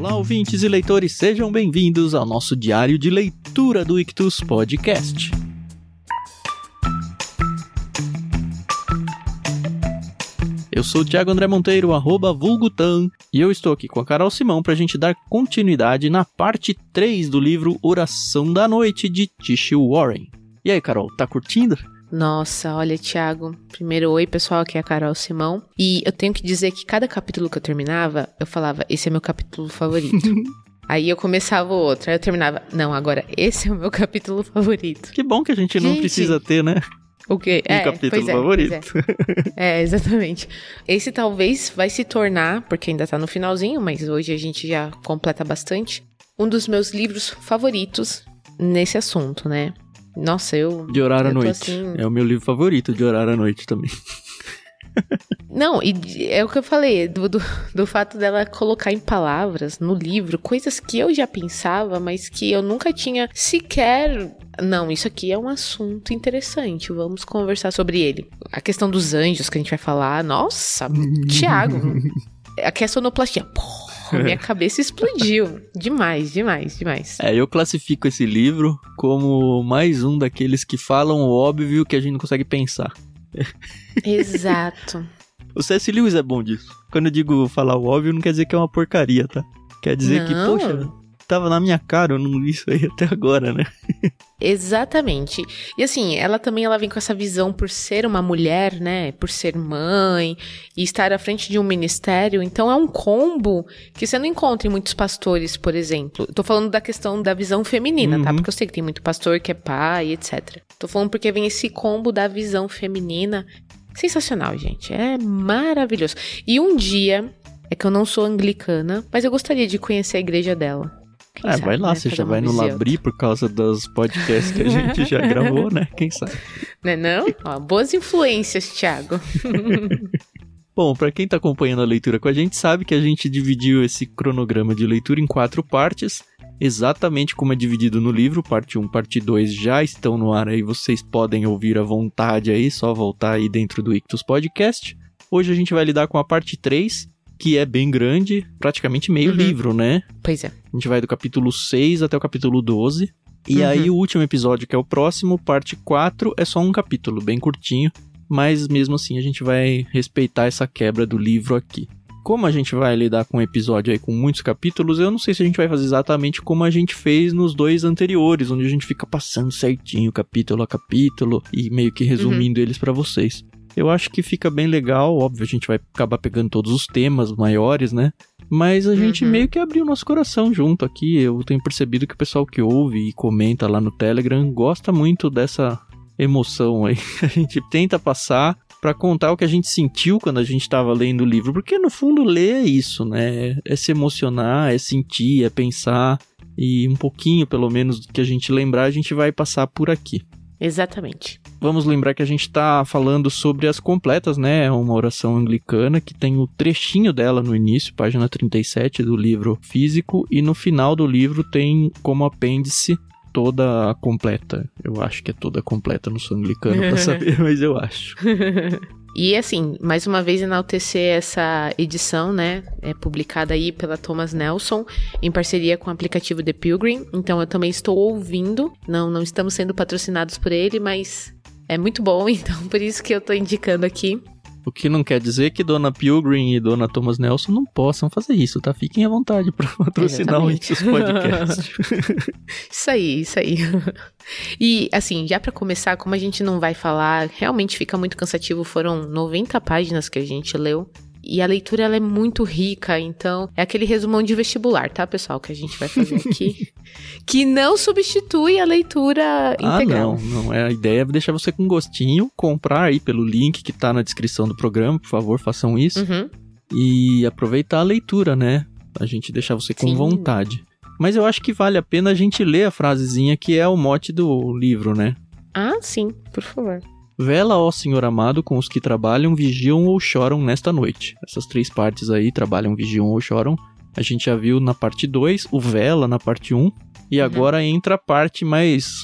Olá, ouvintes e leitores, sejam bem-vindos ao nosso diário de leitura do Ictus Podcast. Eu sou o Thiago André Monteiro, arroba Vulgutan, e eu estou aqui com a Carol Simão para a gente dar continuidade na parte 3 do livro Oração da Noite de Tish Warren. E aí, Carol, tá curtindo? Nossa, olha, Thiago. Primeiro, oi, pessoal, aqui é a Carol Simão. E eu tenho que dizer que cada capítulo que eu terminava, eu falava, esse é meu capítulo favorito. Aí eu começava o outro, aí eu terminava, não, agora esse é o meu capítulo favorito. Que bom que a gente, gente não precisa ter, né? O quê? Um é, capítulo é, favorito. É. é. exatamente. Esse talvez vai se tornar, porque ainda tá no finalzinho, mas hoje a gente já completa bastante, um dos meus livros favoritos nesse assunto, né? Nossa, eu. De orar à noite. Assim... É o meu livro favorito, de orar à noite também. Não, e é o que eu falei, do, do, do, fato dela colocar em palavras no livro coisas que eu já pensava, mas que eu nunca tinha sequer. Não, isso aqui é um assunto interessante, vamos conversar sobre ele. A questão dos anjos que a gente vai falar, nossa, Tiago, aqui é sonoplastia. Minha cabeça explodiu. Demais, demais, demais. É, eu classifico esse livro como mais um daqueles que falam o óbvio que a gente não consegue pensar. Exato. o C.S. Lewis é bom disso. Quando eu digo falar o óbvio, não quer dizer que é uma porcaria, tá? Quer dizer não. que, poxa, tava na minha cara, eu não vi isso aí até agora, né? Exatamente. E assim, ela também ela vem com essa visão por ser uma mulher, né? Por ser mãe e estar à frente de um ministério. Então é um combo que você não encontra em muitos pastores, por exemplo. tô falando da questão da visão feminina, tá? uhum. tá? Porque eu sei que tem muito pastor que é pai, etc. Tô falando porque vem esse combo da visão feminina. Sensacional, gente. É maravilhoso. E um dia, é que eu não sou anglicana, mas eu gostaria de conhecer a igreja dela. Quem ah, sabe, vai lá, né? você já vai no Labri por causa dos podcasts que a gente já gravou, né? Quem sabe? Não é não? Ó, boas influências, Thiago. Bom, para quem tá acompanhando a leitura com a gente, sabe que a gente dividiu esse cronograma de leitura em quatro partes, exatamente como é dividido no livro. Parte 1, parte 2 já estão no ar aí, vocês podem ouvir à vontade aí, só voltar aí dentro do Ictus Podcast. Hoje a gente vai lidar com a parte 3, que é bem grande, praticamente meio uhum. livro, né? Pois é. A gente vai do capítulo 6 até o capítulo 12. E uhum. aí o último episódio, que é o próximo, parte 4, é só um capítulo, bem curtinho. Mas mesmo assim a gente vai respeitar essa quebra do livro aqui. Como a gente vai lidar com um episódio aí com muitos capítulos, eu não sei se a gente vai fazer exatamente como a gente fez nos dois anteriores, onde a gente fica passando certinho capítulo a capítulo e meio que resumindo uhum. eles para vocês. Eu acho que fica bem legal, óbvio, a gente vai acabar pegando todos os temas maiores, né? Mas a gente uhum. meio que abriu nosso coração junto aqui. Eu tenho percebido que o pessoal que ouve e comenta lá no Telegram gosta muito dessa emoção aí. A gente tenta passar para contar o que a gente sentiu quando a gente estava lendo o livro, porque no fundo ler é isso, né? É se emocionar, é sentir, é pensar e um pouquinho, pelo menos, do que a gente lembrar, a gente vai passar por aqui. Exatamente. Vamos lembrar que a gente está falando sobre as completas, né? É uma oração anglicana que tem o trechinho dela no início, página 37 do livro físico, e no final do livro tem como apêndice toda a completa. Eu acho que é toda completa, não sou anglicano pra saber, mas eu acho. E assim, mais uma vez enaltecer essa edição, né? É publicada aí pela Thomas Nelson em parceria com o aplicativo The Pilgrim. Então eu também estou ouvindo. Não, não estamos sendo patrocinados por ele, mas é muito bom, então por isso que eu estou indicando aqui. O que não quer dizer que Dona Pilgrim e Dona Thomas Nelson não possam fazer isso, tá? Fiquem à vontade para patrocinar os podcasts. isso aí, isso aí. E assim, já para começar, como a gente não vai falar, realmente fica muito cansativo, foram 90 páginas que a gente leu. E a leitura ela é muito rica, então é aquele resumão de vestibular, tá, pessoal, que a gente vai fazer aqui, que não substitui a leitura integral. Ah, não, não, é a ideia é deixar você com gostinho, comprar aí pelo link que tá na descrição do programa, por favor, façam isso. Uhum. E aproveitar a leitura, né? A gente deixar você com Sim. vontade. Mas eu acho que vale a pena a gente ler a frasezinha que é o mote do livro, né? Ah, sim, por favor. Vela, ó Senhor amado, com os que trabalham, vigiam ou choram nesta noite. Essas três partes aí, trabalham, vigiam ou choram. A gente já viu na parte 2, o Vela na parte 1. Um, e uhum. agora entra a parte mais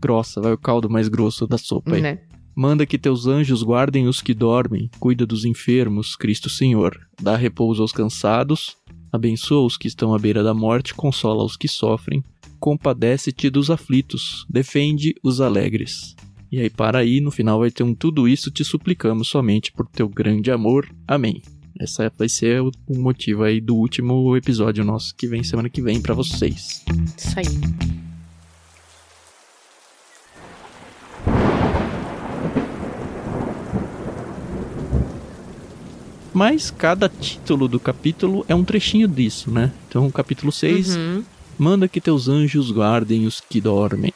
grossa, vai o caldo mais grosso da sopa aí. Né? Manda que teus anjos guardem os que dormem, cuida dos enfermos, Cristo Senhor. Dá repouso aos cansados, Abençoa os que estão à beira da morte, consola os que sofrem, compadece-te dos aflitos, defende os alegres. E aí para aí, no final vai ter um tudo isso te suplicamos somente por teu grande amor. Amém. Essa vai ser o, motivo aí do último episódio nosso que vem semana que vem para vocês. Isso aí. Mas cada título do capítulo é um trechinho disso, né? Então, capítulo 6, uhum. manda que teus anjos guardem os que dormem.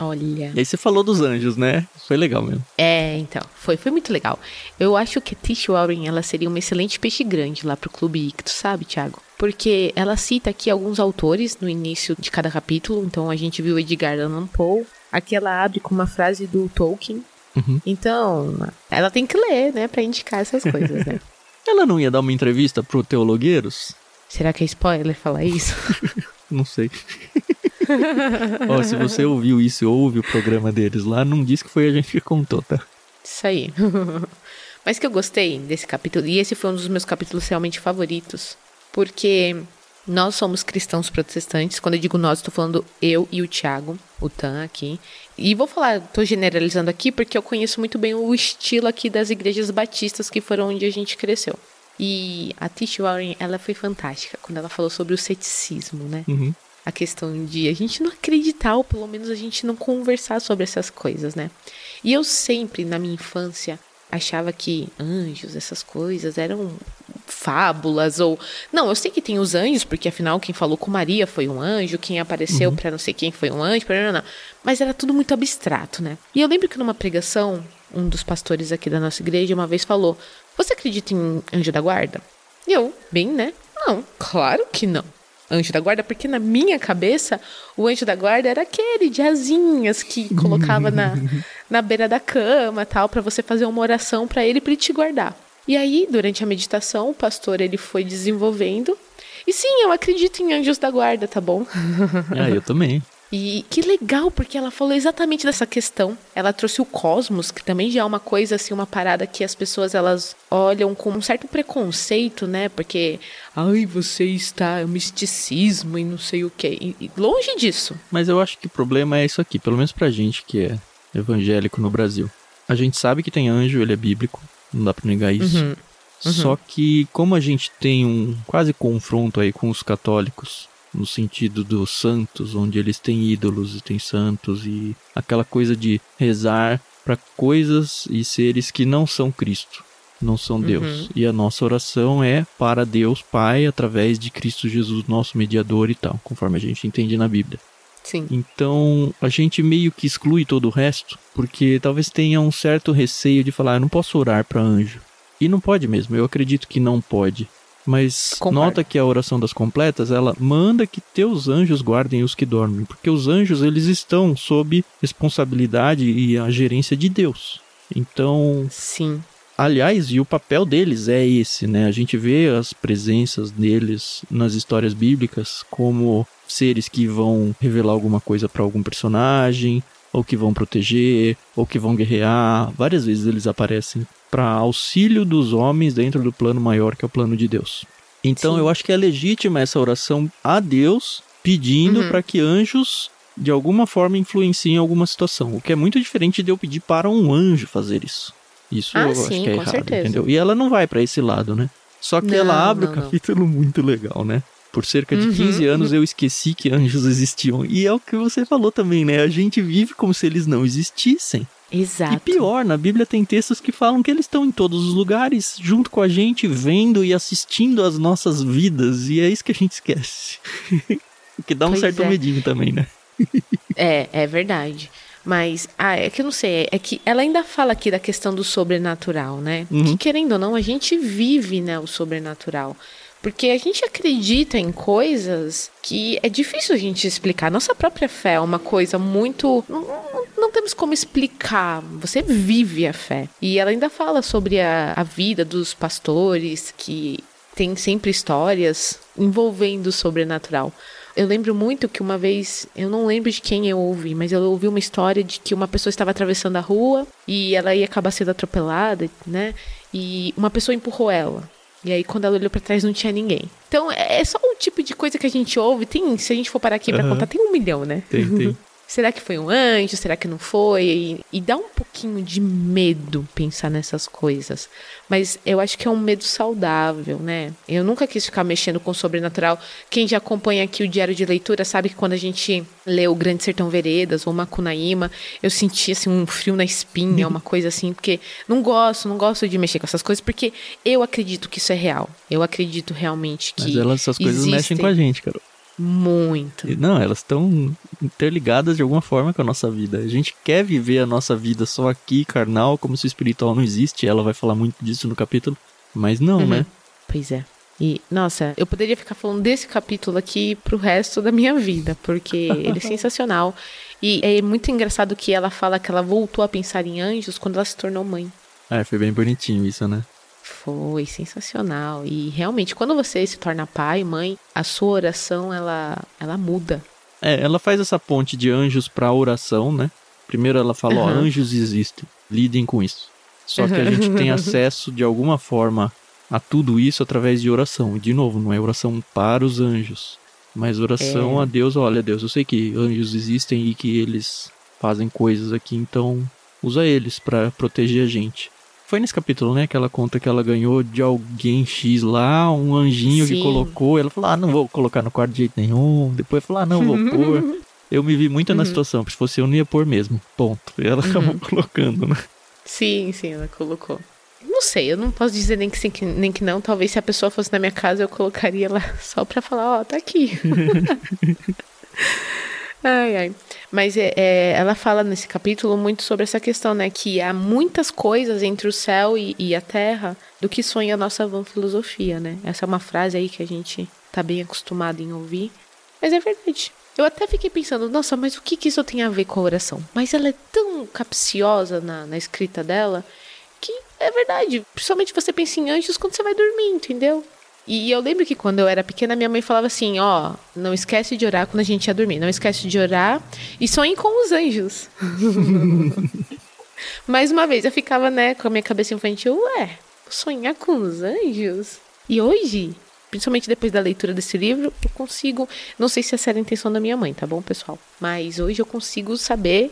Olha. E aí você falou dos anjos, né? Foi legal mesmo. É, então. Foi, foi muito legal. Eu acho que a Tish Warren, ela seria uma excelente peixe grande lá pro Clube Ictus, sabe, Thiago? Porque ela cita aqui alguns autores no início de cada capítulo. Então a gente viu Edgar Allan Poe. Aqui ela abre com uma frase do Tolkien. Uhum. Então, ela tem que ler, né, pra indicar essas coisas, né? Ela não ia dar uma entrevista pro Teologueiros? Será que é spoiler falar isso? não sei. oh, se você ouviu isso e ouve o programa deles lá, não diz que foi a gente que contou, tá? Isso aí. Mas que eu gostei desse capítulo, e esse foi um dos meus capítulos realmente favoritos, porque nós somos cristãos protestantes. Quando eu digo nós, estou falando eu e o Tiago, o Tan aqui. E vou falar, estou generalizando aqui porque eu conheço muito bem o estilo aqui das igrejas batistas que foram onde a gente cresceu. E a Tish Warren, ela foi fantástica quando ela falou sobre o ceticismo, né? Uhum. A questão de a gente não acreditar, ou pelo menos a gente não conversar sobre essas coisas, né? E eu sempre, na minha infância, achava que anjos, essas coisas, eram fábulas ou não, eu sei que tem os anjos, porque afinal quem falou com Maria foi um anjo, quem apareceu uhum. para não sei quem foi um anjo, para não, mas era tudo muito abstrato, né? E eu lembro que numa pregação, um dos pastores aqui da nossa igreja uma vez falou: "Você acredita em anjo da guarda?" E eu, bem, né? Não, claro que não anjo da guarda, porque na minha cabeça o anjo da guarda era aquele de asinhas que colocava na, na beira da cama, tal, para você fazer uma oração para ele para ele te guardar. E aí, durante a meditação, o pastor ele foi desenvolvendo. E sim, eu acredito em anjos da guarda, tá bom? Ah, eu também. E que legal, porque ela falou exatamente dessa questão. Ela trouxe o cosmos, que também já é uma coisa assim, uma parada que as pessoas elas olham com um certo preconceito, né? Porque, ai, você está é misticismo e não sei o quê. E, longe disso. Mas eu acho que o problema é isso aqui, pelo menos pra gente que é evangélico no Brasil. A gente sabe que tem anjo, ele é bíblico, não dá pra negar isso. Uhum. Uhum. Só que como a gente tem um quase confronto aí com os católicos no sentido dos santos, onde eles têm ídolos e têm santos e aquela coisa de rezar para coisas e seres que não são Cristo, não são Deus. Uhum. E a nossa oração é para Deus Pai através de Cristo Jesus, nosso mediador e tal, conforme a gente entende na Bíblia. Sim. Então a gente meio que exclui todo o resto, porque talvez tenha um certo receio de falar, eu não posso orar para anjo. E não pode mesmo, eu acredito que não pode. Mas nota que a oração das completas, ela manda que teus anjos guardem os que dormem, porque os anjos eles estão sob responsabilidade e a gerência de Deus. Então, sim. Aliás, e o papel deles é esse, né? A gente vê as presenças deles nas histórias bíblicas como seres que vão revelar alguma coisa para algum personagem, ou que vão proteger, ou que vão guerrear. Várias vezes eles aparecem para auxílio dos homens dentro do plano maior que é o plano de Deus. Então Sim. eu acho que é legítima essa oração a Deus pedindo uhum. para que anjos de alguma forma influenciem alguma situação, o que é muito diferente de eu pedir para um anjo fazer isso. Isso ah, eu sim, acho que é errado, certeza. entendeu? E ela não vai para esse lado, né? Só que não, ela abre não, o capítulo não. muito legal, né? Por cerca de uhum, 15 anos eu esqueci que anjos existiam. E é o que você falou também, né? A gente vive como se eles não existissem. Exato. E pior, na Bíblia tem textos que falam que eles estão em todos os lugares, junto com a gente, vendo e assistindo as nossas vidas, e é isso que a gente esquece. o que dá um pois certo é. medinho também, né? é, é verdade. Mas, ah, é que eu não sei, é que ela ainda fala aqui da questão do sobrenatural, né? Uhum. Que querendo ou não, a gente vive, né, o sobrenatural. Porque a gente acredita em coisas que é difícil a gente explicar. Nossa própria fé é uma coisa muito. Não, temos como explicar. Você vive a fé. E ela ainda fala sobre a, a vida dos pastores, que tem sempre histórias envolvendo o sobrenatural. Eu lembro muito que uma vez, eu não lembro de quem eu ouvi, mas eu ouvi uma história de que uma pessoa estava atravessando a rua e ela ia acabar sendo atropelada, né? E uma pessoa empurrou ela. E aí, quando ela olhou para trás, não tinha ninguém. Então, é, é só o tipo de coisa que a gente ouve. Tem, se a gente for parar aqui pra Aham. contar, tem um milhão, né? Tem, tem. Será que foi um anjo? Será que não foi? E, e dá um pouquinho de medo pensar nessas coisas. Mas eu acho que é um medo saudável, né? Eu nunca quis ficar mexendo com o sobrenatural. Quem já acompanha aqui o diário de leitura sabe que quando a gente lê o Grande Sertão Veredas ou Macunaíma, eu senti assim um frio na espinha, uma coisa assim, porque não gosto, não gosto de mexer com essas coisas, porque eu acredito que isso é real. Eu acredito realmente que Mas elas, essas coisas existem mexem com a gente, cara. Muito. E, Não, elas estão interligadas de alguma forma com a nossa vida. A gente quer viver a nossa vida só aqui, carnal, como se o espiritual não existe. Ela vai falar muito disso no capítulo. Mas não, Uhum. né? Pois é. E, nossa, eu poderia ficar falando desse capítulo aqui pro resto da minha vida, porque ele é sensacional. E é muito engraçado que ela fala que ela voltou a pensar em anjos quando ela se tornou mãe. É, foi bem bonitinho isso, né? Foi sensacional. E realmente, quando você se torna pai, mãe, a sua oração, ela, ela muda. É, ela faz essa ponte de anjos pra oração, né? Primeiro ela fala, ó, Aham. anjos existem, lidem com isso. Só que a gente tem acesso de alguma forma a tudo isso através de oração. E de novo, não é oração para os anjos, mas oração É. a Deus. Olha, Deus, eu sei que anjos existem e que eles fazem coisas aqui, então usa eles pra proteger a gente. Foi nesse capítulo, né, que ela conta que ela ganhou de alguém X lá, um anjinho que Sim. colocou. Ela falou, ah, não vou colocar no quarto de jeito nenhum. Depois falou, ah, não vou pôr. Eu me vi muito na Uhum. situação, porque se fosse eu não ia pôr mesmo. Ponto. E ela acabou colocando, né? Sim, sim, ela colocou. Não sei, eu não posso dizer nem que sim, que- nem que não. Talvez se a pessoa fosse na minha casa, eu colocaria lá só pra falar, ó, tá aqui. ai, ai. Mas é, é, ela fala nesse capítulo muito sobre essa questão, né? Que há muitas coisas entre o céu e, e a terra do que sonha a nossa vã filosofia, né? Essa é uma frase aí que a gente tá bem acostumado em ouvir. Mas é verdade. Eu até fiquei pensando, nossa, mas o que, que isso tem a ver com a oração? Mas ela é tão capciosa na, na escrita dela que é verdade. Principalmente você pensa em anjos quando você vai dormir, entendeu? E eu lembro que quando eu era pequena, minha mãe falava assim: ó, não esquece de orar quando a gente ia dormir. Não esquece de orar e sonhe com os anjos. Mais uma vez, eu ficava, né, com a minha cabeça infantil, ué, sonhar com os anjos? E hoje, principalmente depois da leitura desse livro, eu consigo. Não sei se essa era a intenção da minha mãe, tá bom, pessoal? Mas hoje eu consigo saber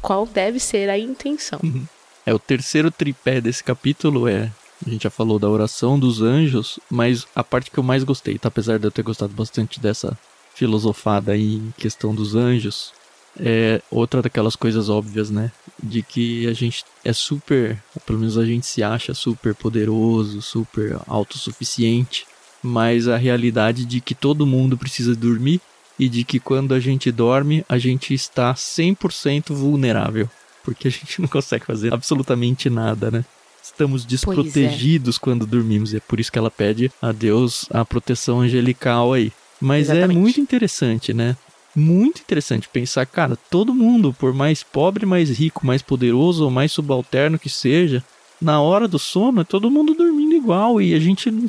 qual deve ser a intenção. É, o terceiro tripé desse capítulo é. A gente já falou da oração dos anjos, mas a parte que eu mais gostei, tá? Apesar de eu ter gostado bastante dessa filosofada aí em questão dos anjos, é outra daquelas coisas óbvias, né? De que a gente é super, pelo menos a gente se acha super poderoso, super autossuficiente, mas a realidade de que todo mundo precisa dormir e de que quando a gente dorme, a gente está 100% vulnerável, porque a gente não consegue fazer absolutamente nada, né? Estamos desprotegidos quando dormimos, e é por isso que ela pede a Deus a proteção angelical aí. Mas Exatamente. é muito interessante, né? Muito interessante pensar, cara, todo mundo, por mais pobre, mais rico, mais poderoso ou mais subalterno que seja, na hora do sono é todo mundo dormindo igual e a gente não,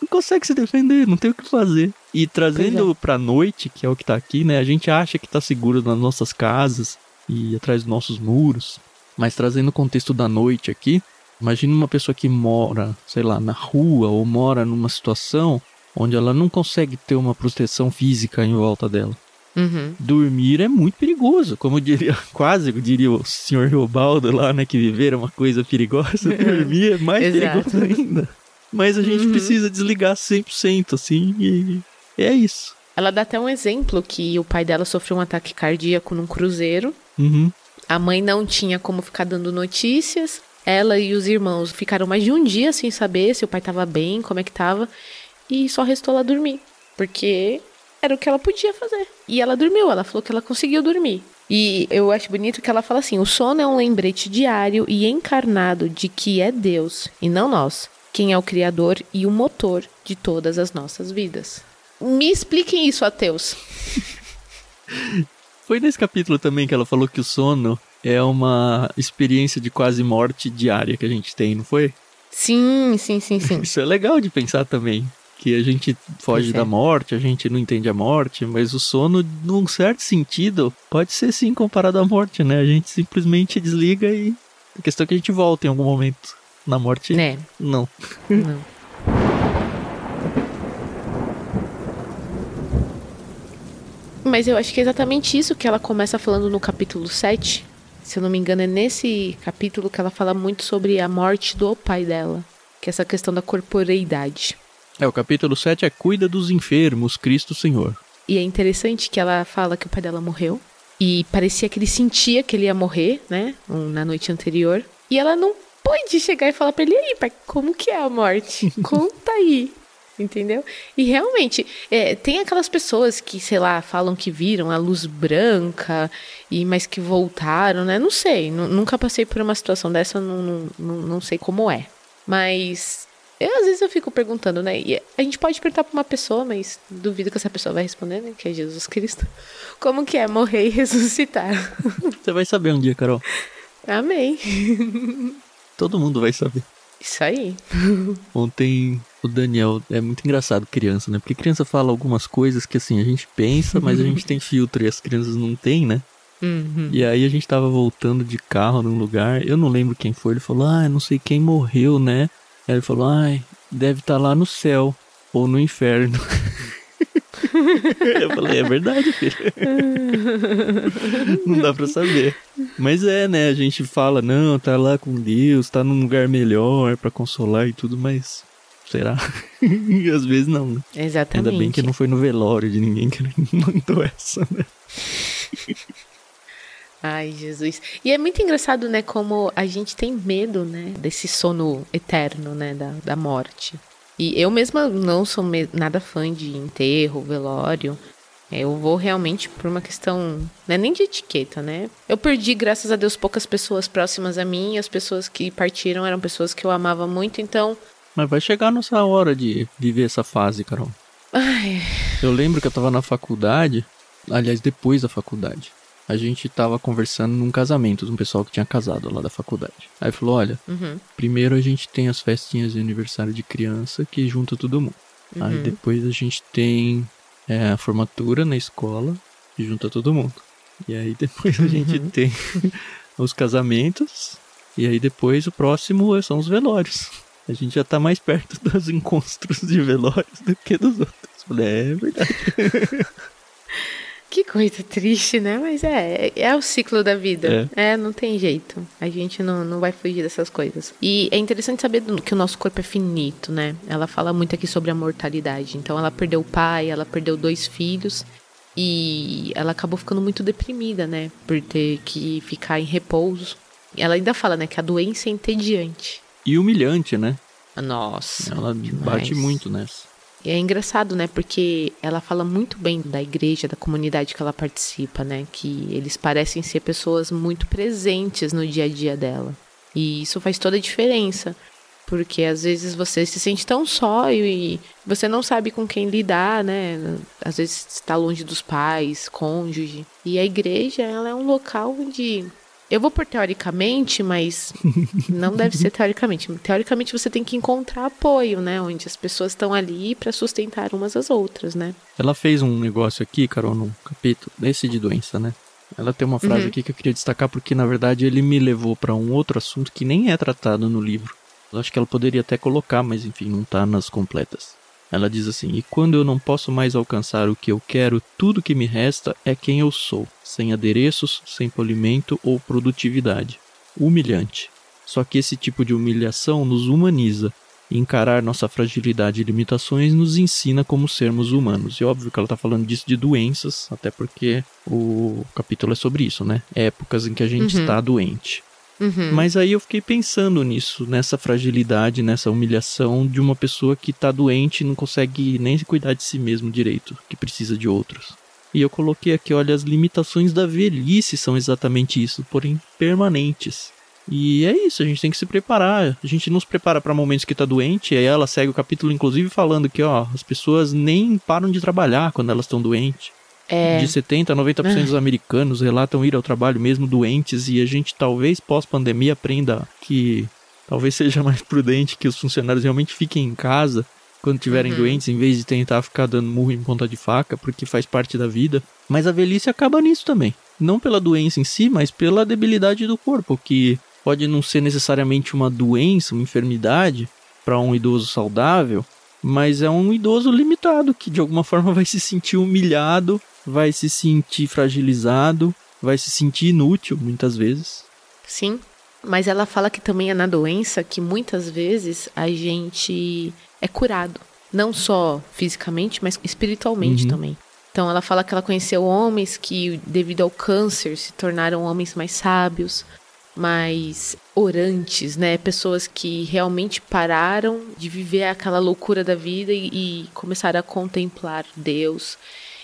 não consegue se defender, não tem o que fazer. E trazendo pra noite, que é o que tá aqui, né? A gente acha que tá seguro nas nossas casas e atrás dos nossos muros, mas trazendo o contexto da noite aqui, imagina uma pessoa que mora, sei lá, na rua ou mora numa situação onde ela não consegue ter uma proteção física em volta dela. Uhum. Dormir é muito perigoso, como eu diria, quase eu diria o senhor Riobaldo lá, né, que viver é uma coisa perigosa, dormir é mais perigoso ainda. Mas a gente Uhum. precisa desligar 100%, assim, e é isso. Ela dá até um exemplo que o pai dela sofreu um ataque cardíaco num cruzeiro. Uhum. A mãe não tinha como ficar dando notícias. Ela e os irmãos ficaram mais de um dia sem saber se o pai estava bem, como é que tava. E só restou ela dormir. Porque era o que ela podia fazer. E ela dormiu, ela falou que ela conseguiu dormir. E eu acho bonito que ela fala assim: o sono é um lembrete diário e encarnado de que é Deus, e não nós, quem é o Criador e o motor de todas as nossas vidas. Me expliquem isso, ateus. Foi nesse capítulo também que ela falou que o sono é uma experiência de quase morte diária que a gente tem, não foi? Sim, sim, sim, sim. Isso é legal de pensar também. Que a gente foge é. da morte, a gente não entende a morte, mas o sono, num certo sentido, pode ser sim comparado à morte, né? A gente simplesmente desliga e. A questão é que a gente volta em algum momento. Na morte, né? não. Não. Mas eu acho que é exatamente isso que ela começa falando no capítulo 7. Se eu não me engano, é nesse capítulo que ela fala muito sobre a morte do pai dela, que é essa questão da corporeidade. É, o capítulo 7 é Cuida dos enfermos, Cristo Senhor. E é interessante que ela fala que o pai dela morreu. E parecia que ele sentia que ele ia morrer, né? Na noite anterior. E ela não pôde chegar e falar pra ele, aí, pai, como que é a morte? Conta aí. Entendeu? E realmente, é, tem aquelas pessoas que, sei lá, falam que viram a luz branca, e mas que voltaram, né? Não sei, nunca passei por uma situação dessa, não, não, não sei como é. Mas eu, às vezes eu fico perguntando, né? E a gente pode perguntar pra uma pessoa, mas duvido que essa pessoa vai responder, né? Que é Jesus Cristo. Como que é morrer e ressuscitar? Você vai saber um dia, Carol. Amém. Todo mundo vai saber. Isso aí. Ontem o Daniel é muito engraçado criança, né? Porque criança fala algumas coisas que assim a gente pensa, mas a gente tem filtro e as crianças não têm, né? Uhum. E aí a gente tava voltando de carro num lugar, eu não lembro quem foi, ele falou, ah, não sei quem morreu, né? Aí ele falou, ai, deve estar tá lá no céu ou no inferno. eu falei, é verdade, filho. não dá pra saber. Mas é, né? A gente fala, não, tá lá com Deus, tá num lugar melhor para consolar e tudo, mas será? às vezes não. Né? Exatamente. Ainda bem que não foi no velório de ninguém que mandou essa, né? Ai, Jesus. E é muito engraçado, né, como a gente tem medo, né, desse sono eterno, né, da, da morte. E eu mesma não sou nada fã de enterro, velório. Eu vou realmente por uma questão, não é nem de etiqueta, né? Eu perdi, graças a Deus, poucas pessoas próximas a mim. as pessoas que partiram eram pessoas que eu amava muito, então. Mas vai chegar nossa hora de viver essa fase, Carol. Ai. Eu lembro que eu tava na faculdade, aliás, depois da faculdade a gente tava conversando num casamento de um pessoal que tinha casado lá da faculdade. Aí falou: olha, uhum. primeiro a gente tem as festinhas de aniversário de criança que junta todo mundo. Uhum. Aí depois a gente tem é, a formatura na escola que junta todo mundo. E aí depois a gente uhum. tem os casamentos. E aí depois o próximo são os velórios. A gente já tá mais perto dos encontros de velórios do que dos outros. Falei, é verdade. Que coisa triste, né? Mas é, é o ciclo da vida. É. é, não tem jeito. A gente não, não vai fugir dessas coisas. E é interessante saber que o nosso corpo é finito, né? Ela fala muito aqui sobre a mortalidade. Então ela perdeu o pai, ela perdeu dois filhos. E ela acabou ficando muito deprimida, né? Por ter que ficar em repouso. Ela ainda fala, né, que a doença é entediante. E humilhante, né? Nossa. Ela demais. bate muito nessa. E é engraçado, né? Porque ela fala muito bem da igreja, da comunidade que ela participa, né? Que eles parecem ser pessoas muito presentes no dia a dia dela. E isso faz toda a diferença. Porque às vezes você se sente tão só e você não sabe com quem lidar, né? Às vezes está longe dos pais, cônjuge. E a igreja, ela é um local onde eu vou por teoricamente, mas não deve ser teoricamente. Teoricamente você tem que encontrar apoio, né? Onde as pessoas estão ali para sustentar umas às outras, né? Ela fez um negócio aqui, Carol, no capítulo desse de doença, né? Ela tem uma frase uhum. aqui que eu queria destacar porque na verdade ele me levou para um outro assunto que nem é tratado no livro. Eu acho que ela poderia até colocar, mas enfim, não tá nas completas. Ela diz assim: E quando eu não posso mais alcançar o que eu quero, tudo que me resta é quem eu sou, sem adereços, sem polimento ou produtividade. Humilhante. Só que esse tipo de humilhação nos humaniza. E encarar nossa fragilidade e limitações nos ensina como sermos humanos. E óbvio que ela está falando disso de doenças, até porque o capítulo é sobre isso, né? Épocas em que a gente uhum. está doente. Uhum. Mas aí eu fiquei pensando nisso, nessa fragilidade, nessa humilhação de uma pessoa que tá doente e não consegue nem cuidar de si mesmo direito, que precisa de outros. E eu coloquei aqui, olha, as limitações da velhice são exatamente isso, porém permanentes. E é isso, a gente tem que se preparar. A gente não se prepara para momentos que tá doente, e aí ela segue o capítulo inclusive falando que, ó, as pessoas nem param de trabalhar quando elas estão doentes. É... De 70% a 90% ah. dos americanos relatam ir ao trabalho mesmo doentes e a gente talvez pós-pandemia aprenda que talvez seja mais prudente que os funcionários realmente fiquem em casa quando estiverem uhum. doentes, em vez de tentar ficar dando murro em ponta de faca, porque faz parte da vida. Mas a velhice acaba nisso também. Não pela doença em si, mas pela debilidade do corpo, que pode não ser necessariamente uma doença, uma enfermidade para um idoso saudável, Mas é um idoso limitado que de alguma forma vai se sentir humilhado, vai se sentir fragilizado, vai se sentir inútil muitas vezes. Sim, mas ela fala que também é na doença que muitas vezes a gente é curado, não só fisicamente, mas espiritualmente uhum. também. Então ela fala que ela conheceu homens que, devido ao câncer, se tornaram homens mais sábios, mais orantes, né? Pessoas que realmente pararam de viver aquela loucura da vida e, e começaram a contemplar Deus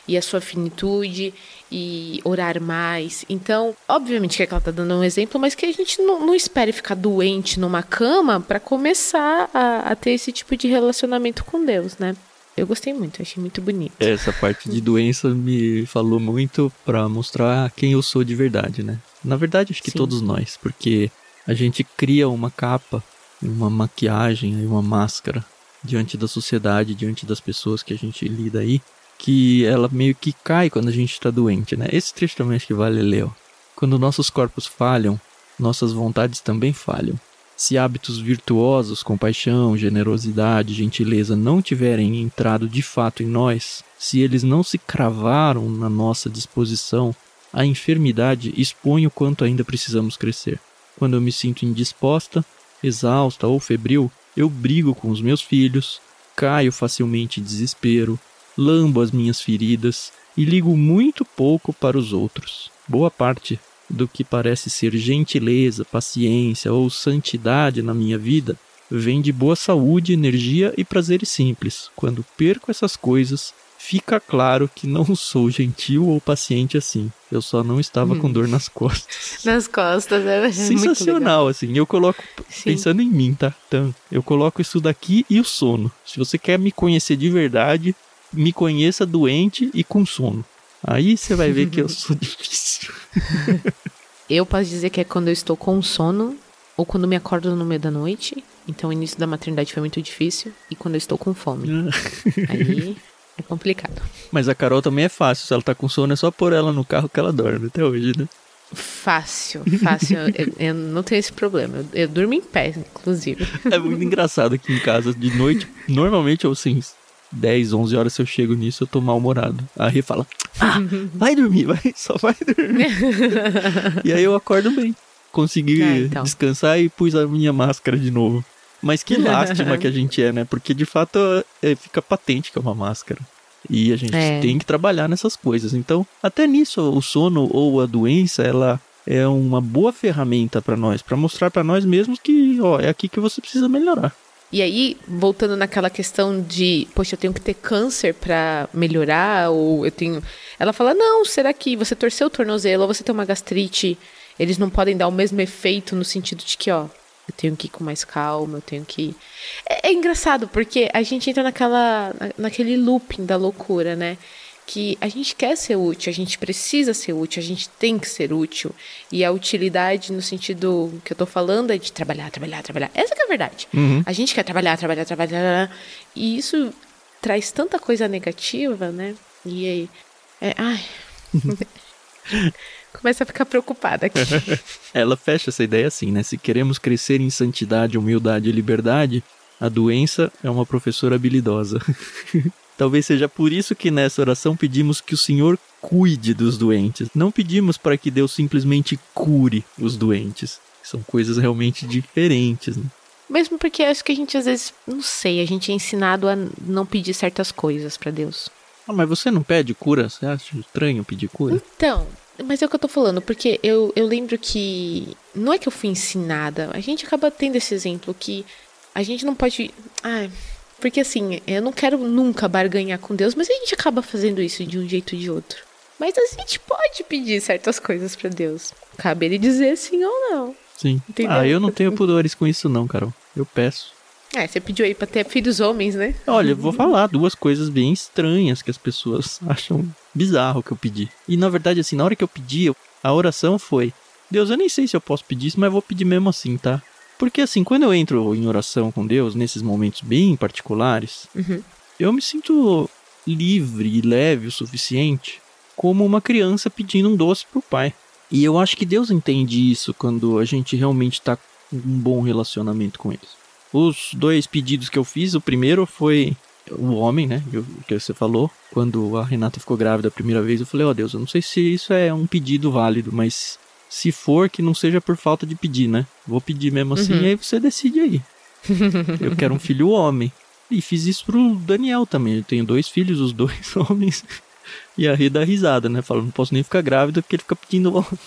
e a sua finitude e orar mais. Então, obviamente que ela está dando um exemplo, mas que a gente não, não espere ficar doente numa cama para começar a, a ter esse tipo de relacionamento com Deus, né? Eu gostei muito, achei muito bonito. Essa parte de doença me falou muito para mostrar quem eu sou de verdade, né? Na verdade, acho que Sim. todos nós, porque a gente cria uma capa, uma maquiagem, uma máscara diante da sociedade, diante das pessoas que a gente lida aí, que ela meio que cai quando a gente está doente, né? Esse trecho também acho que vale ler. Quando nossos corpos falham, nossas vontades também falham. Se hábitos virtuosos, compaixão, generosidade, gentileza não tiverem entrado de fato em nós, se eles não se cravaram na nossa disposição, a enfermidade expõe o quanto ainda precisamos crescer. Quando eu me sinto indisposta, exausta ou febril, eu brigo com os meus filhos, caio facilmente em desespero, lambo as minhas feridas e ligo muito pouco para os outros. Boa parte do que parece ser gentileza, paciência ou santidade na minha vida vem de boa saúde, energia e prazeres simples. Quando perco essas coisas, fica claro que não sou gentil ou paciente assim. Eu só não estava hum. com dor nas costas. Nas costas, é Sensacional, assim. Eu coloco, Sim. pensando em mim, tá? Então, eu coloco isso daqui e o sono. Se você quer me conhecer de verdade, me conheça doente e com sono. Aí você vai ver que eu sou difícil. eu posso dizer que é quando eu estou com sono ou quando me acordo no meio da noite. Então o início da maternidade foi muito difícil. E quando eu estou com fome. Aí é complicado. Mas a Carol também é fácil. Se ela tá com sono, é só pôr ela no carro que ela dorme até hoje, né? Fácil, fácil. eu, eu, não tenho esse problema. Eu, eu durmo em pé, inclusive. É muito engraçado aqui em casa. De noite, normalmente eu assim, 10, 11 horas se eu chego nisso, eu tô mal-humorado. A Rê fala, ah, vai dormir, vai, só vai dormir. e aí eu acordo bem. Consegui é, então. descansar e pus a minha máscara de novo. Mas que lástima que a gente é, né? Porque de fato é, fica patente que é uma máscara. E a gente é. tem que trabalhar nessas coisas. Então, até nisso, o sono ou a doença, ela é uma boa ferramenta para nós, para mostrar para nós mesmos que, ó, é aqui que você precisa melhorar. E aí, voltando naquela questão de, poxa, eu tenho que ter câncer para melhorar, ou eu tenho. Ela fala: não, será que você torceu o tornozelo ou você tem uma gastrite? Eles não podem dar o mesmo efeito no sentido de que, ó, eu tenho que ir com mais calma, eu tenho que. É, é engraçado, porque a gente entra naquela, naquele looping da loucura, né? que a gente quer ser útil, a gente precisa ser útil, a gente tem que ser útil. E a utilidade, no sentido que eu tô falando, é de trabalhar, trabalhar, trabalhar. Essa é a verdade. Uhum. A gente quer trabalhar, trabalhar, trabalhar. E isso traz tanta coisa negativa, né? E aí. É, ai. Começa a ficar preocupada aqui. Ela fecha essa ideia assim, né? Se queremos crescer em santidade, humildade e liberdade, a doença é uma professora habilidosa. Talvez seja por isso que nessa oração pedimos que o Senhor cuide dos doentes. Não pedimos para que Deus simplesmente cure os doentes. São coisas realmente diferentes. Né? Mesmo porque acho que a gente às vezes, não sei, a gente é ensinado a não pedir certas coisas para Deus. Ah, mas você não pede cura? Você acha estranho pedir cura? Então, mas é o que eu tô falando, porque eu, eu lembro que. Não é que eu fui ensinada, a gente acaba tendo esse exemplo que a gente não pode. Ah, porque assim, eu não quero nunca barganhar com Deus, mas a gente acaba fazendo isso de um jeito ou de outro. Mas a gente pode pedir certas coisas para Deus. Cabe ele dizer sim ou não. Sim. Entendeu? Ah, eu não tenho pudores com isso não, Carol. Eu peço. É, você pediu aí pra ter filhos homens, né? Olha, eu vou falar duas coisas bem estranhas que as pessoas acham bizarro que eu pedi. E na verdade, assim, na hora que eu pedi, a oração foi: Deus, eu nem sei se eu posso pedir isso, mas eu vou pedir mesmo assim, tá? Porque assim, quando eu entro em oração com Deus, nesses momentos bem particulares, uhum. eu me sinto livre e leve o suficiente como uma criança pedindo um doce pro pai. E eu acho que Deus entende isso quando a gente realmente tá com um bom relacionamento com eles. Os dois pedidos que eu fiz, o primeiro foi o homem, né, que você falou, quando a Renata ficou grávida a primeira vez, eu falei, ó oh, Deus, eu não sei se isso é um pedido válido, mas se for, que não seja por falta de pedir, né? Vou pedir mesmo assim, uhum. e aí você decide aí. eu quero um filho homem. E fiz isso pro Daniel também. Eu tenho dois filhos, os dois homens. E a Rê dá risada, né? Fala, não posso nem ficar grávida porque ele fica pedindo homem.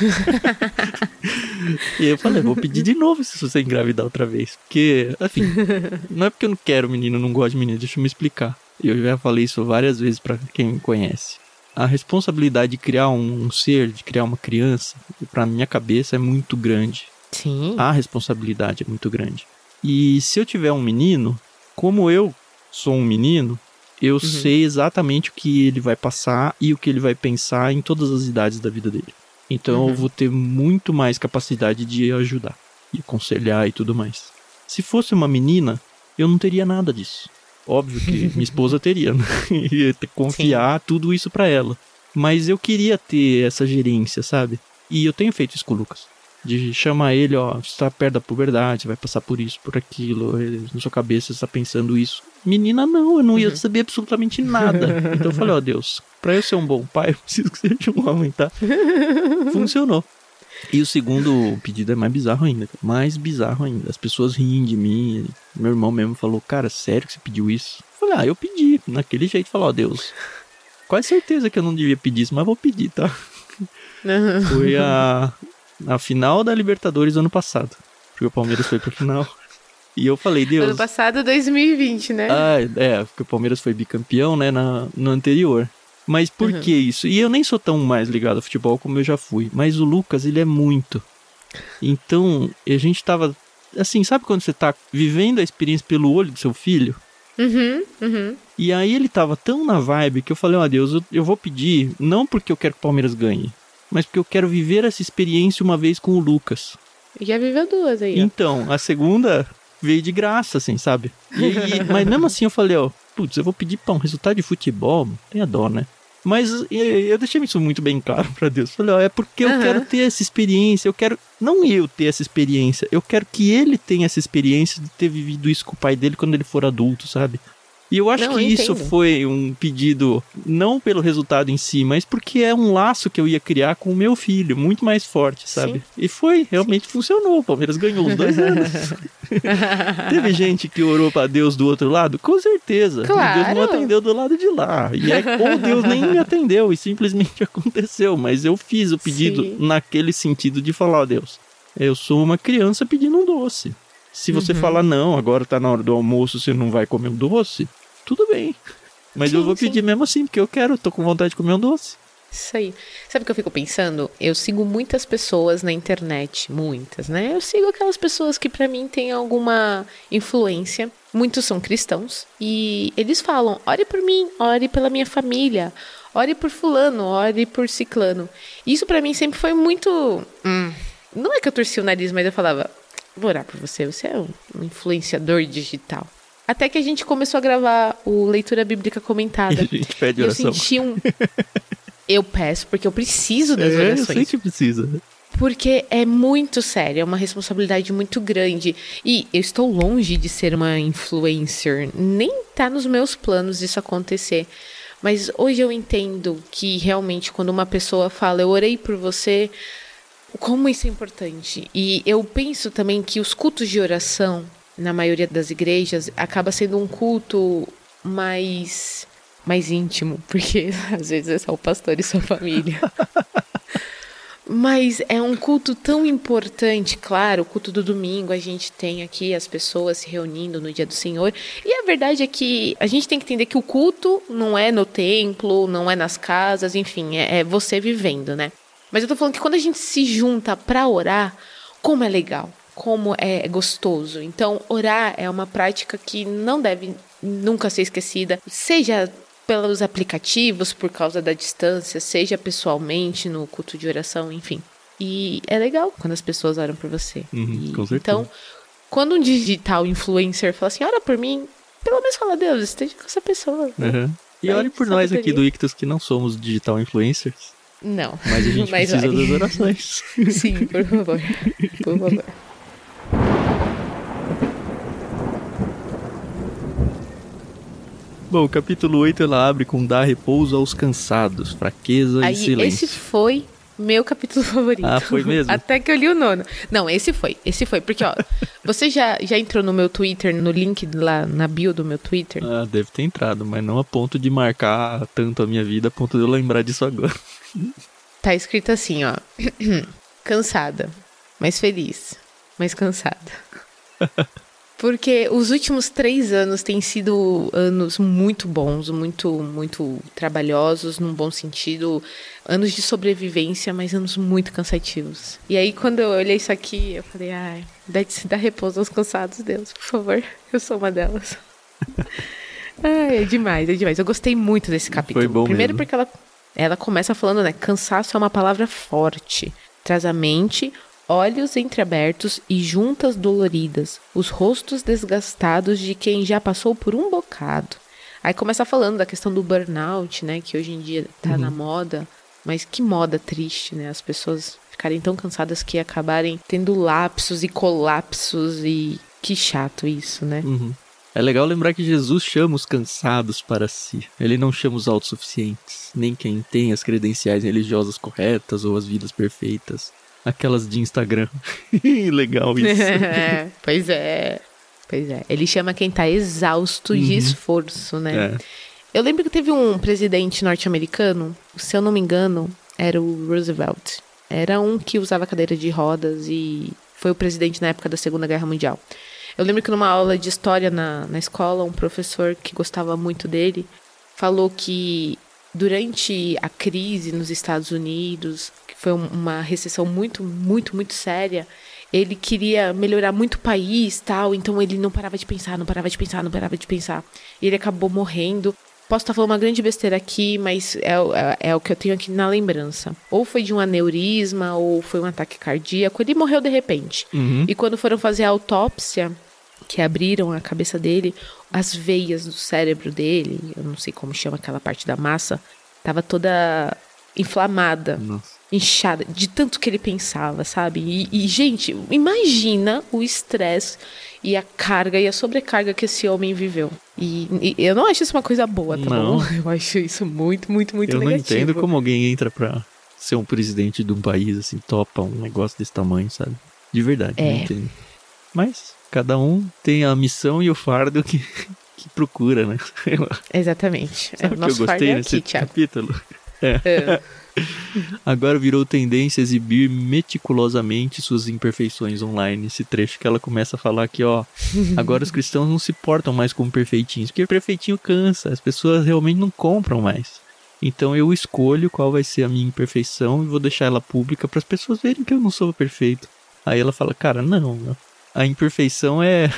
e eu falei, vou pedir de novo se você engravidar outra vez. Porque, assim, não é porque eu não quero menino, não gosto de menino, deixa eu me explicar. Eu já falei isso várias vezes para quem me conhece. A responsabilidade de criar um, um ser, de criar uma criança, pra minha cabeça é muito grande. Sim. A responsabilidade é muito grande. E se eu tiver um menino, como eu sou um menino, eu uhum. sei exatamente o que ele vai passar e o que ele vai pensar em todas as idades da vida dele. Então uhum. eu vou ter muito mais capacidade de ajudar e aconselhar e tudo mais. Se fosse uma menina, eu não teria nada disso. Óbvio que minha esposa teria, né? ia ter que confiar Sim. tudo isso para ela. Mas eu queria ter essa gerência, sabe? E eu tenho feito isso com o Lucas de chamar ele, ó, você tá perto da puberdade, você vai passar por isso, por aquilo, na sua cabeça você está pensando isso. Menina, não, eu não ia uhum. saber absolutamente nada. Então eu falei, ó, Deus, pra eu ser um bom pai, eu preciso que seja um homem, tá? Funcionou. E o segundo pedido é mais bizarro ainda, mais bizarro ainda. As pessoas riem de mim. Meu irmão mesmo falou, cara, sério que você pediu isso? Eu falei, ah, eu pedi, naquele jeito, falou, ó, Deus, quase certeza que eu não devia pedir isso, mas vou pedir, tá? Foi a, na final da Libertadores ano passado. Porque o Palmeiras foi pro final. E eu falei, Deus. Ano passado, 2020, né? Ah, é, porque o Palmeiras foi bicampeão, né, na, no anterior. Mas por uhum. que isso? E eu nem sou tão mais ligado ao futebol como eu já fui. Mas o Lucas, ele é muito. Então, a gente tava. Assim, sabe quando você tá vivendo a experiência pelo olho do seu filho? Uhum, uhum. E aí ele tava tão na vibe que eu falei, ó oh, Deus, eu, eu vou pedir, não porque eu quero que o Palmeiras ganhe, mas porque eu quero viver essa experiência uma vez com o Lucas. Já viveu duas aí. Então, a segunda veio de graça, assim, sabe? E, e, mas mesmo assim eu falei, ó, putz, eu vou pedir pra um resultado de futebol, tenha dó, né? Mas eu deixei isso muito bem claro para Deus. Falei, ó, é porque eu uhum. quero ter essa experiência, eu quero não eu ter essa experiência, eu quero que ele tenha essa experiência de ter vivido isso com o pai dele quando ele for adulto, sabe? E eu acho não, que eu isso foi um pedido, não pelo resultado em si, mas porque é um laço que eu ia criar com o meu filho, muito mais forte, sabe? Sim. E foi, realmente Sim. funcionou. O Palmeiras ganhou os dois anos. Teve gente que orou para Deus do outro lado? Com certeza. Claro. Deus não atendeu do lado de lá. E é, ou Deus nem me atendeu e simplesmente aconteceu. Mas eu fiz o pedido Sim. naquele sentido de falar, ó Deus, eu sou uma criança pedindo um doce. Se você uhum. falar, não, agora tá na hora do almoço, você não vai comer um doce, tudo bem. Mas sim, eu vou pedir sim. mesmo assim, porque eu quero, tô com vontade de comer um doce. Isso aí. Sabe o que eu fico pensando? Eu sigo muitas pessoas na internet, muitas, né? Eu sigo aquelas pessoas que para mim têm alguma influência. Muitos são cristãos e eles falam: "Ore por mim, ore pela minha família, ore por fulano, ore por ciclano". Isso para mim sempre foi muito hum, não é que eu torci o nariz, mas eu falava: "Vou orar por você, você é um influenciador digital". Até que a gente começou a gravar o Leitura Bíblica Comentada. E a gente pede oração. Eu senti um... eu peço, porque eu preciso das é, orações. Eu sei que precisa. Porque é muito sério, é uma responsabilidade muito grande. E eu estou longe de ser uma influencer. Nem tá nos meus planos isso acontecer. Mas hoje eu entendo que realmente quando uma pessoa fala, eu orei por você, como isso é importante. E eu penso também que os cultos de oração na maioria das igrejas, acaba sendo um culto mais mais íntimo, porque às vezes é só o pastor e sua família. Mas é um culto tão importante, claro, o culto do domingo, a gente tem aqui as pessoas se reunindo no dia do Senhor. E a verdade é que a gente tem que entender que o culto não é no templo, não é nas casas, enfim, é, é você vivendo, né? Mas eu tô falando que quando a gente se junta para orar, como é legal como é gostoso. Então, orar é uma prática que não deve nunca ser esquecida, seja pelos aplicativos por causa da distância, seja pessoalmente no culto de oração, enfim. E é legal quando as pessoas oram por você. Uhum, e, então, quando um digital influencer fala assim, ora por mim, pelo menos fala, Deus, esteja com essa pessoa. Uhum. E ore por nós aqui do Ictus que não somos digital influencers. Não. Mas a gente Mas precisa das orações. Sim, por favor. Por favor. Bom, o capítulo 8 ela abre com dar repouso aos cansados, fraqueza Aí, e silêncio. esse foi meu capítulo favorito. Ah, foi mesmo? Até que eu li o nono. Não, esse foi. Esse foi. Porque, ó, você já, já entrou no meu Twitter, no link lá na bio do meu Twitter? Ah, deve ter entrado, mas não a ponto de marcar tanto a minha vida, a ponto de eu lembrar disso agora. Tá escrito assim, ó. cansada, mas feliz, mas cansada. Porque os últimos três anos têm sido anos muito bons, muito, muito trabalhosos, num bom sentido. Anos de sobrevivência, mas anos muito cansativos. E aí, quando eu olhei isso aqui, eu falei, ai, dá, dá repouso aos cansados, Deus, por favor. Eu sou uma delas. ai, é demais, é demais. Eu gostei muito desse capítulo. Foi bom Primeiro mesmo. porque ela, ela começa falando, né? Cansaço é uma palavra forte. Traz a mente olhos entreabertos e juntas doloridas, os rostos desgastados de quem já passou por um bocado. Aí começa falando da questão do burnout, né, que hoje em dia tá na moda, mas que moda triste, né, as pessoas ficarem tão cansadas que acabarem tendo lapsos e colapsos e que chato isso, né? Uhum. É legal lembrar que Jesus chama os cansados para si. Ele não chama os autossuficientes, nem quem tem as credenciais religiosas corretas ou as vidas perfeitas. Aquelas de Instagram. legal isso. É, pois é. Pois é. Ele chama quem tá exausto de esforço, né? É. Eu lembro que teve um presidente norte-americano, se eu não me engano, era o Roosevelt. Era um que usava cadeira de rodas e foi o presidente na época da Segunda Guerra Mundial. Eu lembro que numa aula de história na, na escola, um professor que gostava muito dele falou que durante a crise nos Estados Unidos, que foi um- uma recessão muito, muito, muito séria, ele queria melhorar muito o país, tal, então ele não parava de pensar, não parava de pensar, não parava de pensar. E ele acabou morrendo. Posso estar falando uma grande besteira aqui, mas é, o- é, é o que eu tenho aqui na lembrança. Ou foi de um aneurisma, ou foi um ataque cardíaco. Ele morreu de repente. Uhum. E quando foram fazer a autópsia, que abriram a cabeça dele, as veias do cérebro dele, eu não sei como chama aquela parte da massa, tava toda inflamada, Nossa. inchada, de tanto que ele pensava, sabe? E, e, gente, imagina o estresse e a carga e a sobrecarga que esse homem viveu. E, e eu não acho isso uma coisa boa, tá Não. bom? Eu acho isso muito, muito, muito eu não negativo. entendo como alguém entra pra ser um presidente de um país, assim, topa um negócio desse tamanho, sabe? De verdade, não É. entendo. Mas cada um tem a missão e o fardo que, que procura, né? Exatamente. É, Sabe o o que eu nosso fardo gostei é nesse aqui, capítulo? É. Agora virou tendência exibir meticulosamente suas imperfeições online. Esse trecho que ela começa a falar que, ó, agora os cristãos não se portam mais como perfeitinhos, porque perfeitinho cansa, as pessoas realmente não compram mais. Então eu escolho qual vai ser a minha imperfeição e vou deixar ela pública para as pessoas verem que eu não sou perfeito. Aí ela fala, cara, não, a imperfeição é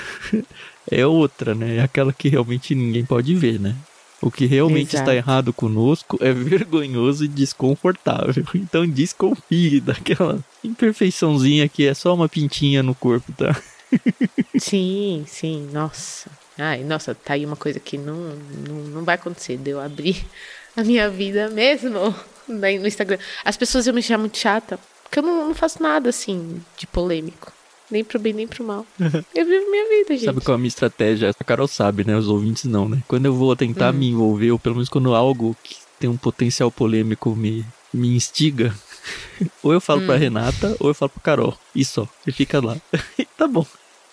é outra, né? É aquela que realmente ninguém pode ver, né? O que realmente Exato. está errado conosco é vergonhoso e desconfortável. Então desconfie daquela imperfeiçãozinha que é só uma pintinha no corpo, tá? Sim, sim, nossa. Ai, nossa, tá aí uma coisa que não, não, não vai acontecer, de eu abrir a minha vida mesmo no Instagram. As pessoas iam me achar muito chata, porque eu não, não faço nada assim de polêmico. Nem pro bem, nem pro mal. Eu vivo minha vida, gente. Sabe qual é a minha estratégia? A Carol sabe, né? Os ouvintes não, né? Quando eu vou tentar Hum. me envolver, ou pelo menos quando algo que tem um potencial polêmico me, me instiga, ou eu falo Hum. pra Renata, ou eu falo pra Carol. E só. E fica lá. tá bom.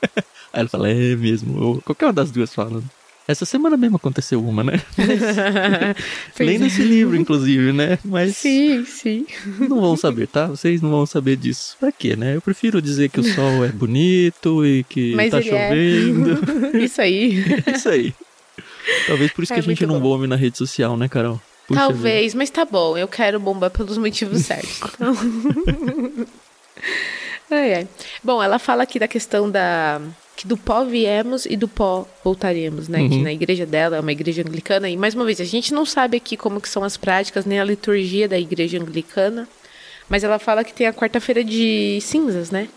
Aí ela fala, é mesmo. Ou qualquer uma das duas fala. Essa semana mesmo aconteceu uma, né? Pois Nem é. nesse livro, inclusive, né? Mas Sim, sim. não vão saber, tá? Vocês não vão saber disso. Pra quê, né? Eu prefiro dizer que o sol é bonito e que Mas tá é. chovendo. Isso aí. Isso aí. Talvez por isso É que a gente não bom. bombe na rede social, né, Carol? Puxa vida. Talvez, mas tá bom, eu quero bombar pelos motivos certos. Então... ai, ai. Bom, ela fala aqui da questão da que do pó viemos e do pó voltaremos, né? Que Uhum. na igreja dela é uma igreja anglicana e mais uma vez a gente não sabe aqui como que são as práticas nem a liturgia da igreja anglicana, mas ela fala que tem a quarta-feira de cinzas, né?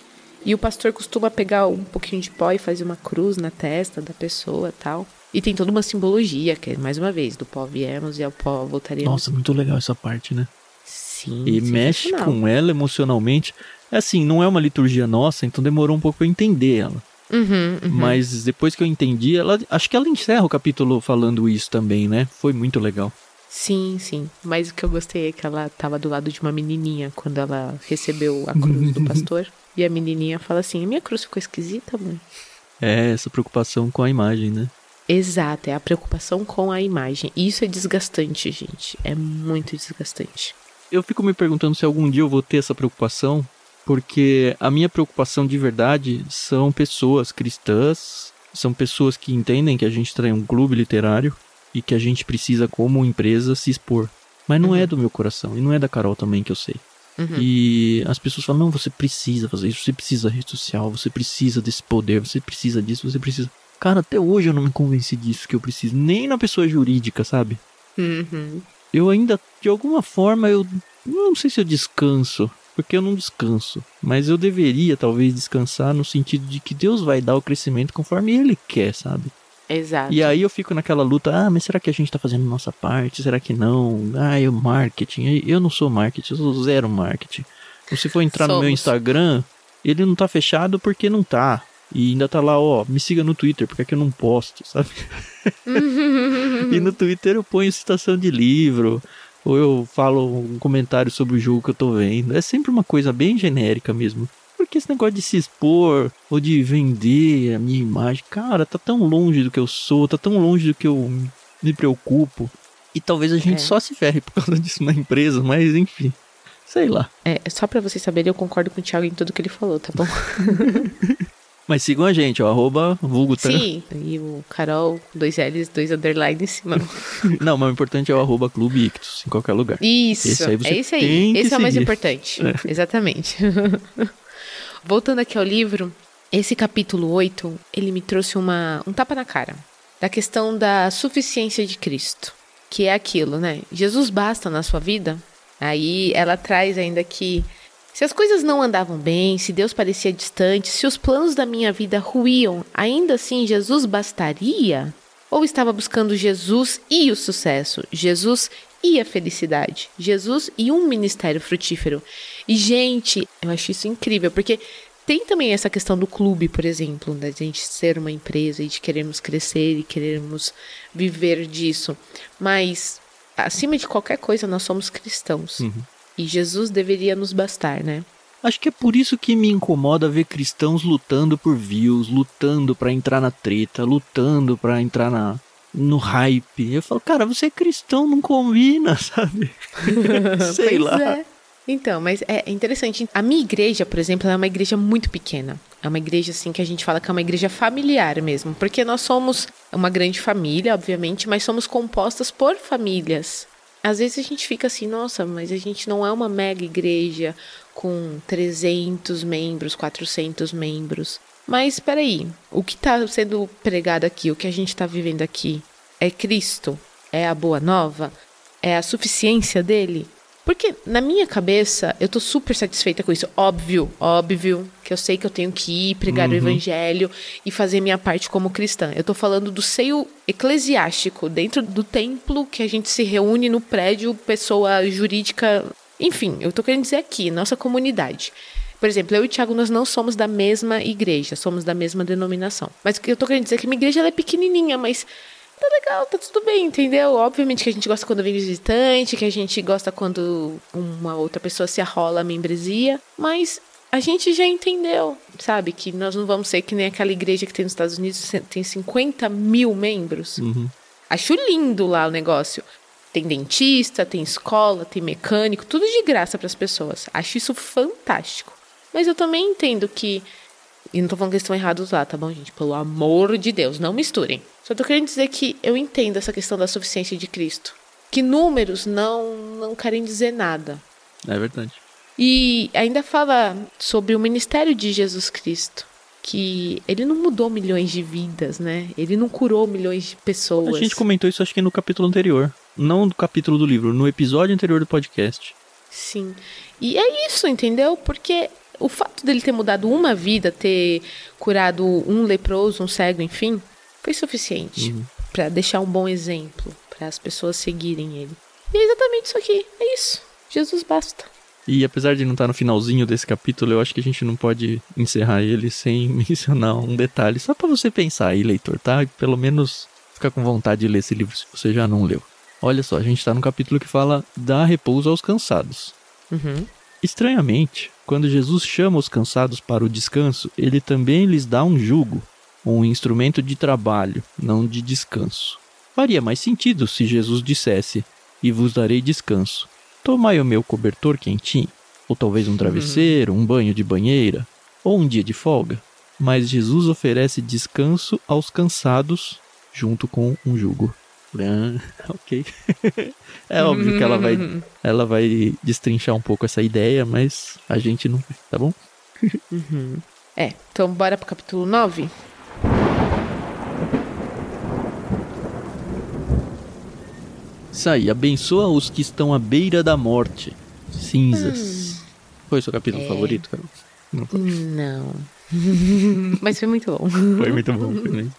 E o pastor costuma pegar um pouquinho de pó e fazer uma cruz na testa da pessoa, tal. E tem toda uma simbologia, que é mais uma vez, do pó viemos e ao pó voltaremos. Nossa, muito legal essa parte, né? Sim. E mexe com ela emocionalmente. É assim, não é uma liturgia nossa, então demorou um pouco pra eu entender ela. Uhum, uhum. Mas depois que eu entendi, ela acho que ela encerra o capítulo falando isso também, né? Foi muito legal. Sim, sim. Mas o que eu gostei é que ela tava do lado de uma menininha quando ela recebeu a cruz do pastor. E a menininha fala assim: minha cruz ficou esquisita, mãe. É, essa preocupação com a imagem, né? Exato, é a preocupação com a imagem. E isso é desgastante, gente. É muito desgastante. Eu fico me perguntando se algum dia eu vou ter essa preocupação, porque a minha preocupação de verdade são pessoas cristãs, são pessoas que entendem que a gente tem um clube literário e que a gente precisa, como empresa, se expor. Mas não é uhum. é do meu coração, e não é da Carol também que eu sei. Uhum. E as pessoas falam: não, você precisa fazer isso, você precisa da rede social, você precisa desse poder, você precisa disso, você precisa. Cara, até hoje eu não me convenci disso que eu preciso, nem na pessoa jurídica, sabe? Uhum. Eu ainda, de alguma forma, eu não sei se eu descanso, porque eu não descanso, mas eu deveria talvez descansar no sentido de que Deus vai dar o crescimento conforme Ele quer, sabe? Exato. E aí eu fico naquela luta, ah, mas será que a gente tá fazendo nossa parte? Será que não? Ah, eu marketing. Eu não sou marketing, eu sou zero marketing. Se for entrar Somos. no meu Instagram, ele não tá fechado porque não tá. E ainda tá lá, ó, me siga no Twitter, porque aqui eu não posto, sabe? e no Twitter eu ponho citação de livro, ou eu falo um comentário sobre o jogo que eu tô vendo. É sempre uma coisa bem genérica mesmo. Porque esse negócio de se expor ou de vender a minha imagem, cara, tá tão longe do que eu sou, tá tão longe do que eu me preocupo. E talvez a gente é. só se ferre por causa disso na empresa, mas enfim. Sei lá. É, só para vocês saberem, eu concordo com o Thiago em tudo que ele falou, tá bom? Mas sigam a gente, ó, arroba vulgutan. Sim, e o Carol, dois L's, dois underline em cima. Não, mas o importante é o arroba Clube Ictus, em qualquer lugar. Isso, esse aí você é isso aí. Esse é o mais importante. É. Exatamente. Voltando aqui ao livro, esse capítulo 8, ele me trouxe uma, um tapa na cara. Da questão da suficiência de Cristo. Que é aquilo, né? Jesus basta na sua vida? Aí ela traz ainda que se as coisas não andavam bem, se Deus parecia distante, se os planos da minha vida ruíam, ainda assim Jesus bastaria? Ou estava buscando Jesus e o sucesso, Jesus e a felicidade, Jesus e um ministério frutífero? E, gente, eu acho isso incrível, porque tem também essa questão do clube, por exemplo, da gente ser uma empresa e de queremos crescer e queremos viver disso. Mas, acima de qualquer coisa, nós somos cristãos. Uhum. E Jesus deveria nos bastar, né? Acho que é por isso que me incomoda ver cristãos lutando por views, lutando para entrar na treta, lutando para entrar na no hype. Eu falo, cara, você é cristão, não combina, sabe? Sei lá. É. Então, mas é interessante. A minha igreja, por exemplo, é uma igreja muito pequena. É uma igreja, assim, que a gente fala que é uma igreja familiar mesmo. Porque nós somos uma grande família, obviamente, mas somos compostas por famílias. Às vezes a gente fica assim, nossa, mas a gente não é uma mega igreja com 300 membros, 400 membros. Mas espera aí, o que está sendo pregado aqui, o que a gente está vivendo aqui, é Cristo? É a boa nova? É a suficiência dele? Porque na minha cabeça, eu tô super satisfeita com isso. Óbvio, óbvio, que eu sei que eu tenho que ir pregar uhum. o evangelho e fazer minha parte como cristã. Eu tô falando do seio eclesiástico, dentro do templo que a gente se reúne no prédio, pessoa jurídica. Enfim, eu tô querendo dizer aqui, nossa comunidade. Por exemplo, eu e o Thiago, nós não somos da mesma igreja, somos da mesma denominação. Mas eu tô querendo dizer que minha igreja é pequenininha, mas tá legal, tá tudo bem, entendeu? Obviamente que a gente gosta quando vem visitante, que a gente gosta quando uma outra pessoa se arrola a membresia, mas a gente já entendeu, sabe? Que nós não vamos ser que nem aquela igreja que tem nos Estados Unidos, tem 50 mil membros. Uhum. Acho lindo lá o negócio. Tem dentista, tem escola, tem mecânico, tudo de graça para as pessoas. Acho isso fantástico. Mas eu também entendo que. E não tô falando que eles estão errados lá, tá bom, gente? Pelo amor de Deus, não misturem. Só tô querendo dizer que eu entendo essa questão da suficiência de Cristo. Que números não, não querem dizer nada. É verdade. E ainda fala sobre o ministério de Jesus Cristo. Que ele não mudou milhões de vidas, né? Ele não curou milhões de pessoas. A gente comentou isso acho que no capítulo anterior. Não no capítulo do livro, no episódio anterior do podcast. Sim. E é isso, entendeu? Porque o fato dele ter mudado uma vida, ter curado um leproso, um cego, enfim, foi suficiente uhum. para deixar um bom exemplo para as pessoas seguirem ele. E é exatamente isso aqui. É isso. Jesus basta. E apesar de não estar no finalzinho desse capítulo, eu acho que a gente não pode encerrar ele sem mencionar um detalhe, só para você pensar aí, leitor, tá? Pelo menos ficar com vontade de ler esse livro se você já não leu. Olha só, a gente está no capítulo que fala dá repouso aos cansados. Uhum. Estranhamente, quando Jesus chama os cansados para o descanso, ele também lhes dá um jugo, um instrumento de trabalho, não de descanso. Faria mais sentido se Jesus dissesse: E vos darei descanso. Tomai o meu cobertor quentinho, ou talvez um travesseiro, um banho de banheira, ou um dia de folga. Mas Jesus oferece descanso aos cansados junto com um jugo. Ah, ok. é óbvio que ela vai, ela vai destrinchar um pouco essa ideia, mas a gente não vai, tá bom? Uhum. É, então bora pro capítulo 9? Isso aí, abençoa os que estão à beira da morte. Cinzas. Foi seu capítulo É. favorito, Carol? Não foi. Não. Mas foi muito bom. Foi muito bom. Foi mesmo.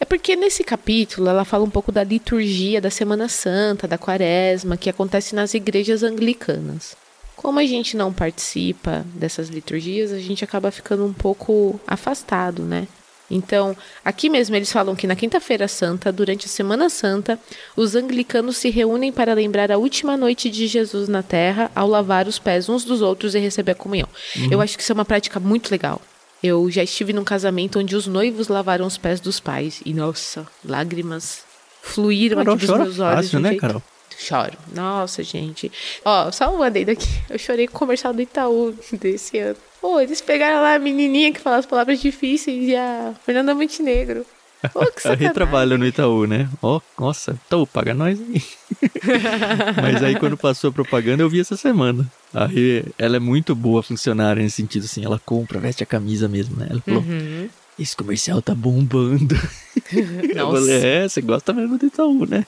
É porque nesse capítulo ela fala um pouco da liturgia da Semana Santa, da Quaresma, que acontece nas igrejas anglicanas. Como a gente não participa dessas liturgias, a gente acaba ficando um pouco afastado, né? Então, aqui mesmo eles falam que na Quinta-feira Santa, durante a Semana Santa, os anglicanos se reúnem para lembrar a última noite de Jesus na terra ao lavar os pés uns dos outros e receber a comunhão. Eu acho que isso é uma prática muito legal. Eu já estive num casamento onde os noivos lavaram os pés dos pais e, nossa, lágrimas fluíram Carol aqui dos meus olhos. de fácil, um né, jeito- Carol? Choro. Nossa, gente. Ó, só um adendo aqui. Eu chorei com o comercial do Itaú desse ano. Pô, eles pegaram lá a menininha que fala as palavras difíceis e a Fernanda Montenegro. Pô, que sacanagem. retrabalha no Itaú, né? Ó, nossa, Itaú, paga nós aí. Mas aí quando passou a propaganda eu vi essa semana. Aí ela é muito boa funcionária nesse sentido, assim, ela compra, veste a camisa mesmo, né? Ela falou, Uhum. esse comercial tá bombando. Eu Nossa. falei, é, você gosta mesmo do Itaú, né?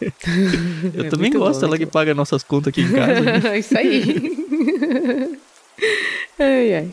Eu É também muito bom, gosto, ela que bom. paga nossas contas aqui em casa. né? Isso aí. ai, ai.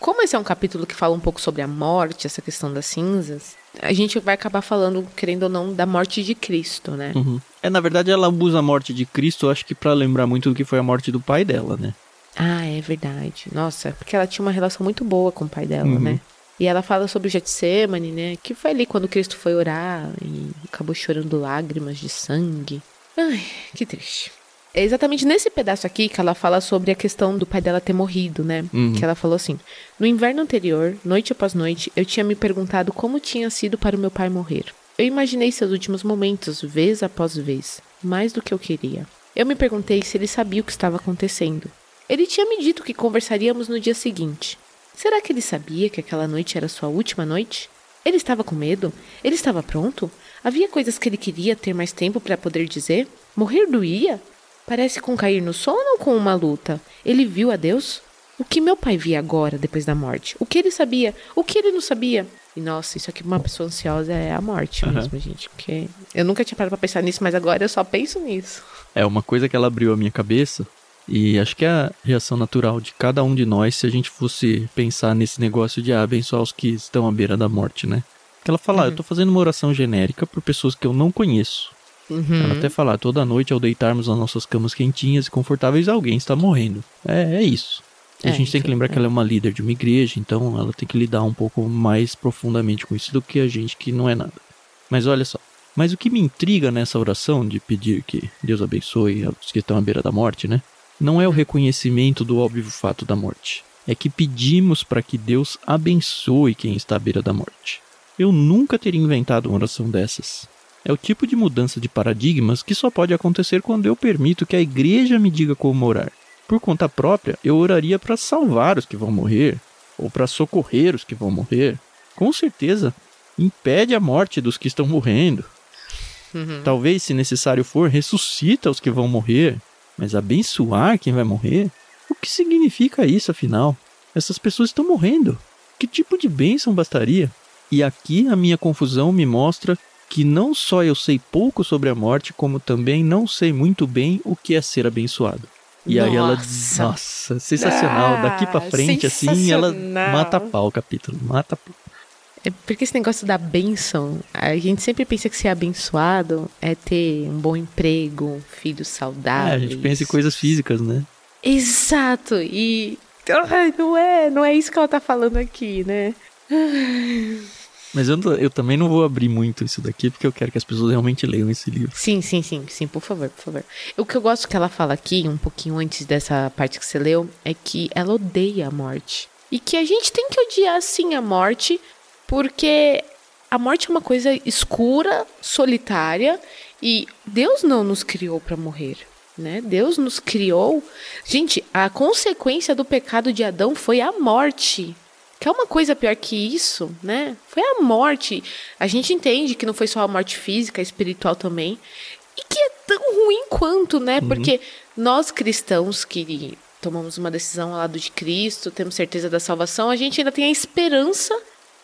Como esse é um capítulo que fala um pouco sobre a morte, essa questão das cinzas, a gente vai acabar falando, querendo ou não, da morte de Cristo, né? Uhum. É, na verdade, ela usa a morte de Cristo, acho que pra lembrar muito do que foi a morte do pai dela, né? Ah, é verdade. Nossa, porque ela tinha uma relação muito boa com o pai dela, Uhum. né? E ela fala sobre o Getsemane, né? Que foi ali quando Cristo foi orar e acabou chorando lágrimas de sangue. Ai, que triste. É exatamente nesse pedaço aqui que ela fala sobre a questão do pai dela ter morrido, né? Uhum. Que ela falou assim: No inverno anterior, noite após noite, eu tinha me perguntado como tinha sido para o meu pai morrer. Eu imaginei seus últimos momentos, vez após vez, mais do que eu queria. Eu me perguntei se ele sabia o que estava acontecendo. Ele tinha me dito que conversaríamos no dia seguinte. Será que ele sabia que aquela noite era sua última noite? Ele estava com medo? Ele estava pronto? Havia coisas que ele queria ter mais tempo para poder dizer? Morrer doía? Parece com cair no sono ou com uma luta? Ele viu a Deus? O que meu pai via agora, depois da morte? O que ele sabia? O que ele não sabia? E nossa, isso aqui pra uma pessoa ansiosa é a morte Aham. mesmo, gente. Porque eu nunca tinha parado pra pensar nisso, mas agora eu só penso nisso. É uma coisa que ela abriu a minha cabeça e acho que é a reação natural de cada um de nós se a gente fosse pensar nesse negócio de ah, abençoar os que estão à beira da morte, né? Que ela fala, ah, eu tô fazendo uma oração genérica por pessoas que eu não conheço. Uhum. Ela até fala, toda noite ao deitarmos nas nossas camas quentinhas e confortáveis, alguém está morrendo. É, é isso. E a É, gente tem que enfim, lembrar é. que ela é uma líder de uma igreja, então ela tem que lidar um pouco mais profundamente com isso do que a gente que não é nada. Mas olha só. Mas o que me intriga nessa oração de pedir que Deus abençoe os que estão à beira da morte, né? Não é o reconhecimento do óbvio fato da morte. É que pedimos para que Deus abençoe quem está à beira da morte. Eu nunca teria inventado uma oração dessas. É o tipo de mudança de paradigmas que só pode acontecer quando eu permito que a igreja me diga como orar. Por conta própria, eu oraria para salvar os que vão morrer, ou para socorrer os que vão morrer. Com certeza, impede a morte dos que estão morrendo. Uhum. Talvez, se necessário for, ressuscita os que vão morrer, mas abençoar quem vai morrer? O que significa isso, afinal? Essas pessoas estão morrendo. Que tipo de bênção bastaria? E aqui a minha confusão me mostra que não só eu sei pouco sobre a morte, como também não sei muito bem o que é ser abençoado. E aí ela, Nossa. nossa, sensacional. Ah, Daqui pra frente, assim, ela mata pau o capítulo, mata pau. É porque esse negócio da bênção, a gente sempre pensa que ser abençoado é ter um bom emprego, filhos É, saudáveis. a gente pensa em coisas físicas, né? Exato. E não é, não é isso que ela tá falando aqui, né? Mas eu, eu também não vou abrir muito isso daqui, porque eu quero que as pessoas realmente leiam esse livro. Sim, sim, sim, sim, por favor, por favor. O que eu gosto que ela fala aqui, um pouquinho antes dessa parte que você leu, é que ela odeia a morte. E que a gente tem que odiar sim a morte, porque a morte é uma coisa escura, solitária, e Deus não nos criou para morrer. Né? Deus nos criou. Gente, a consequência do pecado de Adão foi a morte. Quer uma coisa pior que isso, né? Foi a morte. A gente entende que não foi só a morte física, espiritual também. E que é tão ruim quanto, né? Uhum. Porque nós cristãos que tomamos uma decisão ao lado de Cristo, temos certeza da salvação, a gente ainda tem a esperança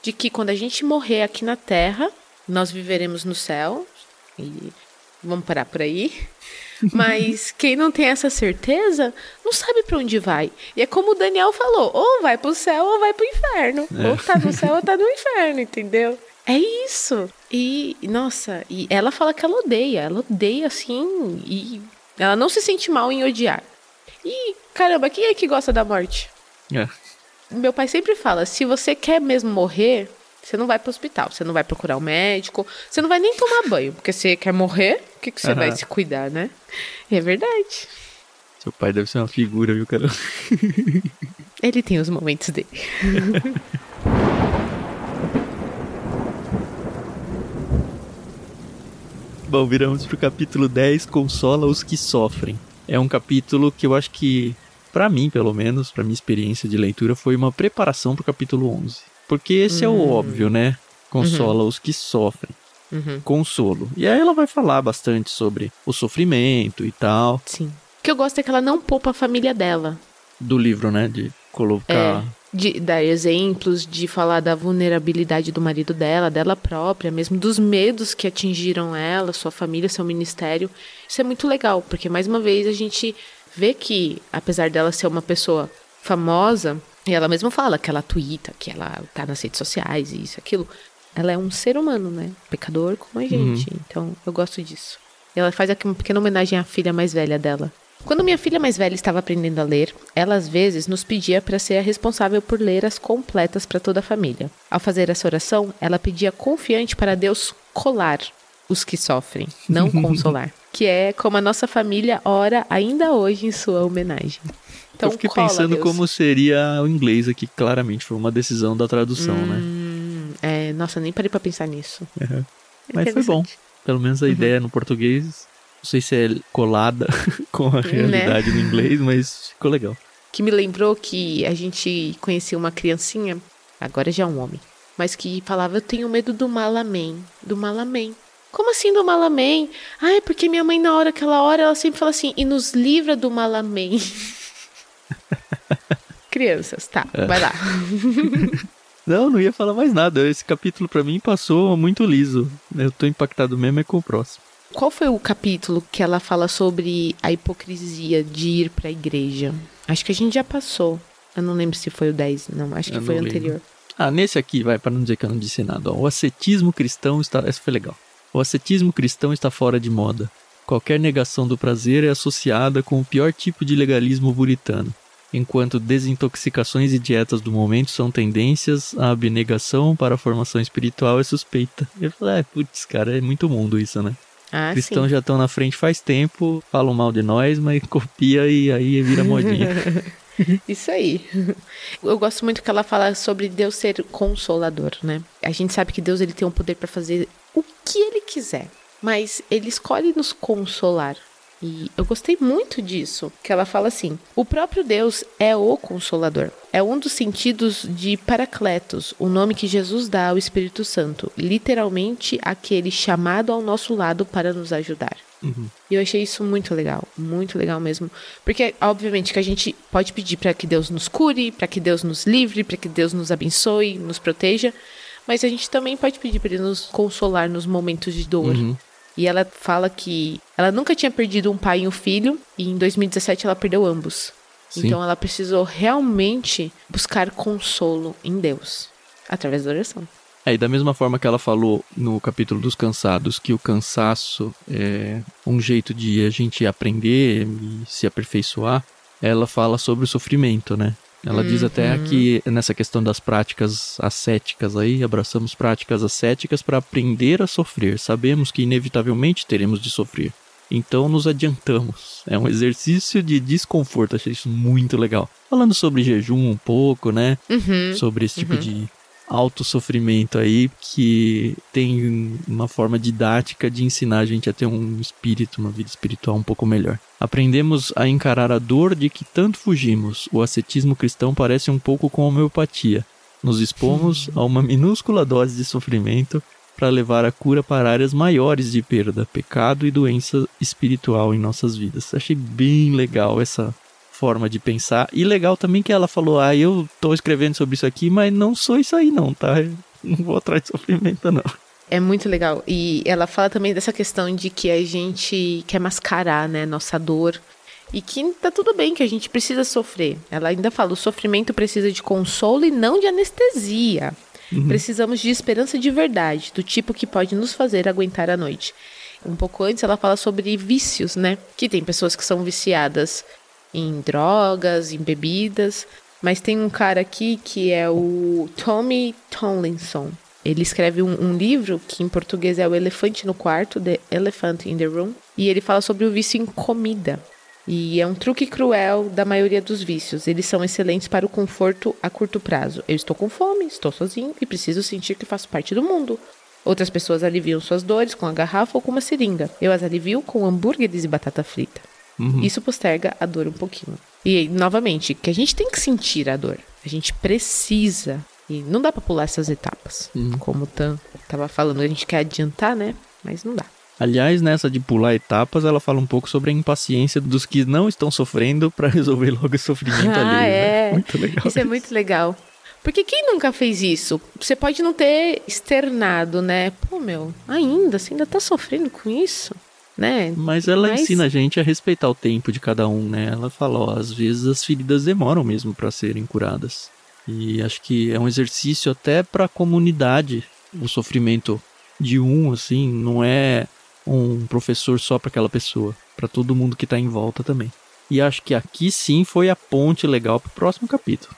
de que quando a gente morrer aqui na terra, nós viveremos no céu. E vamos parar por aí. Mas quem não tem essa certeza não sabe para onde vai. E é como o Daniel falou: ou vai pro céu ou vai pro inferno. É. Ou tá no céu ou tá no inferno, entendeu? É isso. E, nossa, e ela fala que ela odeia. Ela odeia assim. E ela não se sente mal em odiar. E, caramba, quem é que gosta da morte? É. Meu pai sempre fala: se você quer mesmo morrer, você não vai pro hospital, você não vai procurar um médico, você não vai nem tomar banho, porque você quer morrer, o que, que você uhum. vai se cuidar, né? E é verdade. Seu pai deve ser uma figura, viu, cara? Ele tem os momentos dele. Bom, viramos pro capítulo 10, Consola os que sofrem. É um capítulo que eu acho que, para mim, pelo menos, para minha experiência de leitura, foi uma preparação pro capítulo 11. Porque esse uhum. é o hum. óbvio, né? Consola uhum. os que sofrem. Uhum. Consolo. E aí ela vai falar bastante sobre o sofrimento e tal. Sim. O que eu gosto é que ela não poupa a família dela. Do livro, né? De colocar. É, de dar exemplos, de falar da vulnerabilidade do marido dela, dela própria, mesmo dos medos que atingiram ela, sua família, seu ministério. Isso é muito legal, porque mais uma vez a gente vê que, apesar dela ser uma pessoa famosa, e ela mesma fala que ela twitta, que ela tá nas redes sociais e isso, aquilo. Ela é um ser humano, né? Pecador como a gente. Uhum. Então, eu gosto disso. E ela faz aqui uma pequena homenagem à filha mais velha dela. Quando minha filha mais velha estava aprendendo a ler, ela às vezes nos pedia para ser a responsável por ler as completas para toda a família. Ao fazer essa oração, ela pedia confiante para Deus colar os que sofrem, não consolar. que é como a nossa família ora ainda hoje em sua homenagem. Então, eu fiquei cola, pensando Deus. como seria o inglês aqui, claramente foi uma decisão da tradução, né? hum, né? É, nossa, nem parei pra pensar nisso. Uhum. Mas foi bom. Pelo menos a uhum. ideia no português, não sei se é colada com a né? realidade né? no inglês, mas ficou legal. Que me lembrou que a gente conhecia uma criancinha, agora já é um homem, mas que falava: Eu tenho medo do malamém, do malamém. Como assim do malamém? Ah, é porque minha mãe, na hora que ela ora, ela sempre fala assim: E nos livra do malamém. Crianças, tá, é. vai lá. Não, não ia falar mais nada. Esse capítulo para mim passou muito liso. Eu tô impactado mesmo é com o próximo. Qual foi o capítulo que ela fala sobre a hipocrisia de ir para a igreja? Acho que a gente já passou. Eu não lembro se foi o 10, não, acho que Eu foi o anterior. Ah, nesse aqui, vai, para não dizer que eu não disse nada. Ó, o ascetismo cristão está. Essa foi legal. O ascetismo cristão está fora de moda. Qualquer negação do prazer é associada com o pior tipo de legalismo puritano enquanto desintoxicações e dietas do momento são tendências, a abnegação para a formação espiritual é suspeita. Eu falei, ah, putz, cara, é muito mundo isso, né? Ah, Cristãos sim. já estão na frente faz tempo, falam mal de nós, mas copia e aí vira modinha. Isso aí. Eu gosto muito que ela fala sobre Deus ser consolador, né? A gente sabe que Deus ele tem o um poder para fazer o que ele quiser, mas ele escolhe nos consolar. E eu gostei muito disso, que ela fala assim: o próprio Deus é o consolador. É um dos sentidos de Paracletos, o nome que Jesus dá ao Espírito Santo, literalmente aquele chamado ao nosso lado para nos ajudar. Uhum. E eu achei isso muito legal, muito legal mesmo. Porque, obviamente, que a gente pode pedir para que Deus nos cure, para que Deus nos livre, para que Deus nos abençoe, nos proteja. Mas a gente também pode pedir para Ele nos consolar nos momentos de dor. Uhum. E ela fala que ela nunca tinha perdido um pai e um filho, e em 2017 ela perdeu ambos. Sim. Então ela precisou realmente buscar consolo em Deus, através da oração. É, e da mesma forma que ela falou no capítulo dos cansados, que o cansaço é um jeito de a gente aprender e se aperfeiçoar, ela fala sobre o sofrimento, né? Ela uhum. diz até que nessa questão das práticas ascéticas aí, abraçamos práticas ascéticas para aprender a sofrer. Sabemos que inevitavelmente teremos de sofrer. Então nos adiantamos. É um exercício de desconforto. Achei isso muito legal. Falando sobre jejum um pouco, né? Uhum. Sobre esse tipo uhum. de alto sofrimento aí que tem uma forma didática de ensinar a gente a ter um espírito, uma vida espiritual um pouco melhor. Aprendemos a encarar a dor de que tanto fugimos. O ascetismo cristão parece um pouco com a homeopatia. Nos expomos a uma minúscula dose de sofrimento para levar a cura para áreas maiores de perda, pecado e doença espiritual em nossas vidas. Achei bem legal essa forma de pensar. E legal também que ela falou: ah, eu tô escrevendo sobre isso aqui, mas não sou isso aí, não, tá? Eu não vou atrás de sofrimento, não. É muito legal. E ela fala também dessa questão de que a gente quer mascarar, né, nossa dor. E que tá tudo bem, que a gente precisa sofrer. Ela ainda fala: o sofrimento precisa de consolo e não de anestesia. Uhum. Precisamos de esperança de verdade, do tipo que pode nos fazer aguentar a noite. Um pouco antes ela fala sobre vícios, né? Que tem pessoas que são viciadas em drogas, em bebidas. Mas tem um cara aqui que é o Tommy Tomlinson. Ele escreve um, um, livro que em português é O Elefante no Quarto, The Elephant in the Room. E ele fala sobre o vício em comida. E é um truque cruel da maioria dos vícios. Eles são excelentes para o conforto a curto prazo. Eu estou com fome, estou sozinho e preciso sentir que faço parte do mundo. Outras pessoas aliviam suas dores com a garrafa ou com uma seringa. Eu as alivio com hambúrgueres e batata frita. Uhum. Isso posterga a dor um pouquinho. E, novamente, que a gente tem que sentir a dor. A gente precisa. E não dá pra pular essas etapas. Uhum. Como o Tan tava falando, a gente quer adiantar, né? Mas não dá. Aliás, nessa de pular etapas, ela fala um pouco sobre a impaciência dos que não estão sofrendo para resolver logo o sofrimento ah, ali. É. Né? Muito legal. Isso, isso é muito legal. Porque quem nunca fez isso? Você pode não ter externado, né? Pô, meu, ainda, você ainda tá sofrendo com isso? Né? Mas ela Mas... ensina a gente a respeitar o tempo de cada um, né? Ela fala, ó, às vezes as feridas demoram mesmo para serem curadas. E acho que é um exercício até para a comunidade. O sofrimento de um, assim, não é um professor só para aquela pessoa, para todo mundo que tá em volta também. E acho que aqui sim foi a ponte legal pro próximo capítulo.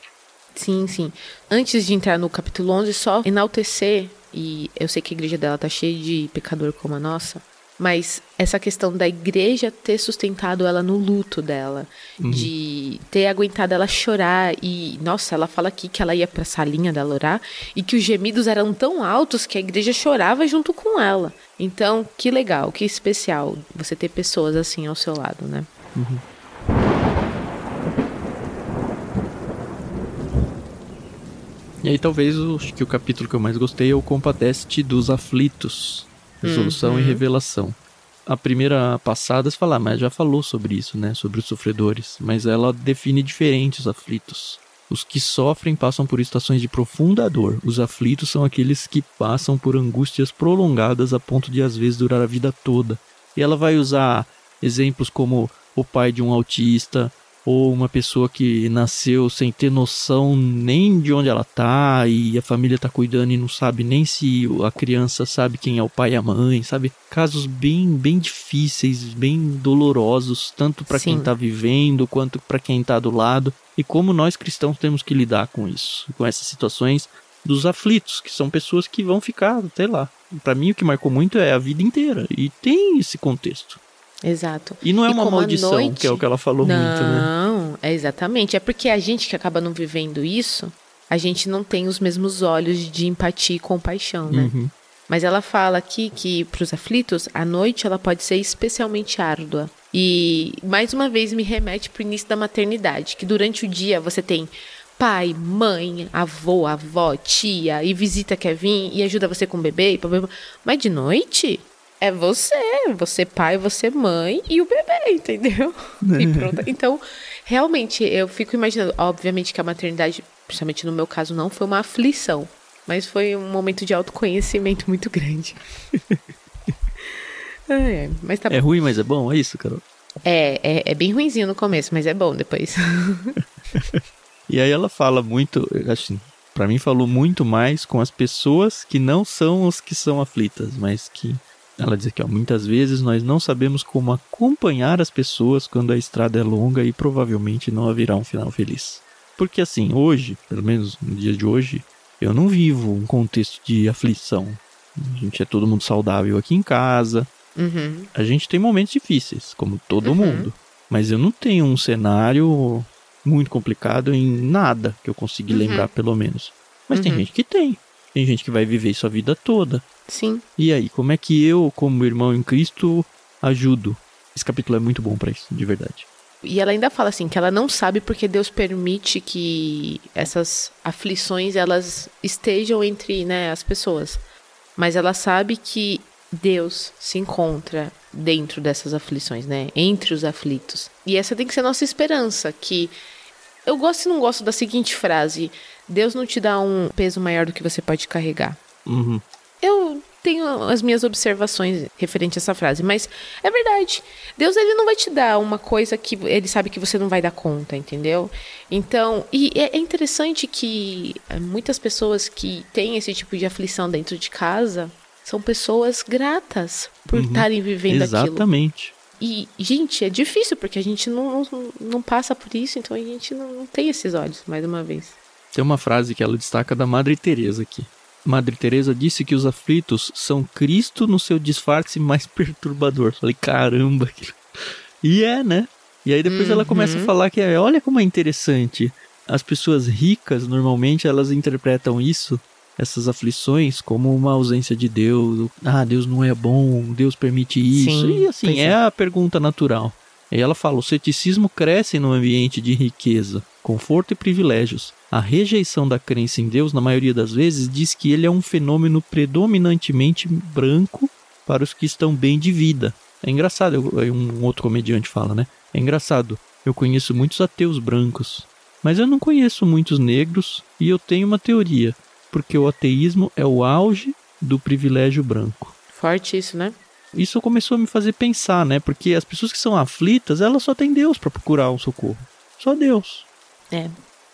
Sim, sim. Antes de entrar no capítulo 11, só enaltecer, e eu sei que a igreja dela tá cheia de pecador como a nossa, mas essa questão da igreja ter sustentado ela no luto dela, uhum. de ter aguentado ela chorar e, nossa, ela fala aqui que ela ia pra salinha dela orar e que os gemidos eram tão altos que a igreja chorava junto com ela. Então, que legal, que especial você ter pessoas assim ao seu lado, né? Uhum. E aí talvez o, que o capítulo que eu mais gostei é o Compadece dos Aflitos resolução uhum. e revelação. A primeira passada você fala, ah, mas já falou sobre isso, né? Sobre os sofredores. Mas ela define diferentes aflitos. Os que sofrem passam por estações de profunda dor. Os aflitos são aqueles que passam por angústias prolongadas a ponto de às vezes durar a vida toda. E ela vai usar exemplos como o pai de um autista, ou uma pessoa que nasceu sem ter noção nem de onde ela tá e a família tá cuidando e não sabe nem se a criança sabe quem é o pai e a mãe, sabe? Casos bem bem difíceis, bem dolorosos, tanto para quem tá vivendo quanto para quem tá do lado. E como nós cristãos temos que lidar com isso, com essas situações dos aflitos, que são pessoas que vão ficar, sei lá. Para mim o que marcou muito é a vida inteira e tem esse contexto. Exato. E não é e uma maldição, noite... que é o que ela falou não, muito, né? Não, é exatamente. É porque a gente que acaba não vivendo isso, a gente não tem os mesmos olhos de empatia e compaixão, né? Uhum. Mas ela fala aqui que para os aflitos, a noite ela pode ser especialmente árdua. E mais uma vez me remete para o início da maternidade, que durante o dia você tem pai, mãe, avô, avó, tia, e visita quer vir e ajuda você com o bebê, mas de noite é você, você pai, você mãe e o bebê, entendeu? E pronto. Então, realmente, eu fico imaginando, obviamente que a maternidade, principalmente no meu caso, não foi uma aflição, mas foi um momento de autoconhecimento muito grande. é, mas tá é ruim, mas é bom, é isso, Carol? É, é, é bem ruimzinho no começo, mas é bom depois. e aí ela fala muito, assim, para mim falou muito mais com as pessoas que não são os que são aflitas, mas que Ela diz aqui, ó, muitas vezes nós não sabemos como acompanhar as pessoas quando a estrada é longa e provavelmente não haverá um final feliz. Porque assim, hoje, pelo menos no dia de hoje, eu não vivo um contexto de aflição. A gente é todo mundo saudável aqui em casa. Uhum. A gente tem momentos difíceis, como todo Uhum. mundo. Mas eu não tenho um cenário muito complicado em nada que eu consegui Uhum. lembrar, pelo menos. Mas tem Uhum. gente que tem. Tem gente que vai viver isso a vida toda. Sim. E aí, como é que eu, como irmão em Cristo, ajudo? Esse capítulo é muito bom pra isso, de verdade. E ela ainda fala assim que ela não sabe porque Deus permite que essas aflições elas estejam entre né, as pessoas. Mas ela sabe que Deus se encontra dentro dessas aflições, né? Entre os aflitos. E essa tem que ser a nossa esperança, que eu gosto e não gosto da seguinte frase: Deus não te dá um peso maior do que você pode carregar. Uhum. Eu tenho as minhas observações referente a essa frase, mas é verdade. Deus ele não vai te dar uma coisa que ele sabe que você não vai dar conta, entendeu? Então, e é é interessante que eh, muitas pessoas que têm esse tipo de aflição dentro de casa são pessoas gratas por Uhum. estarem vivendo aquilo. Exatamente. E, gente, é difícil porque a gente não, não, não passa por isso, então a gente não, não tem esses olhos, mais uma vez. Tem uma frase que ela destaca da Madre Teresa aqui. Madre Teresa disse que os aflitos são Cristo no seu disfarce mais perturbador. Falei, caramba. aquilo- E é, né? E aí depois ela começa a Uhum. falar que é, olha como é interessante. As pessoas ricas, normalmente, elas interpretam isso, essas aflições, como uma ausência de Deus. Ah, Deus não é bom, Deus permite isso. Sim, e assim, é. é. a pergunta natural. E ela fala: o ceticismo cresce num ambiente de riqueza, conforto e privilégios. A rejeição da crença em Deus, na maioria das vezes, diz que ele é um fenômeno predominantemente branco para os que estão bem de vida. É engraçado, um outro comediante fala, né? É engraçado, eu conheço muitos ateus brancos, mas eu não conheço muitos negros e eu tenho uma teoria, porque o ateísmo é o auge do privilégio branco Forte isso, né? isso começou a me fazer pensar, né? Porque as pessoas que são aflitas, elas só têm Deus para procurar um socorro. Só Deus. É.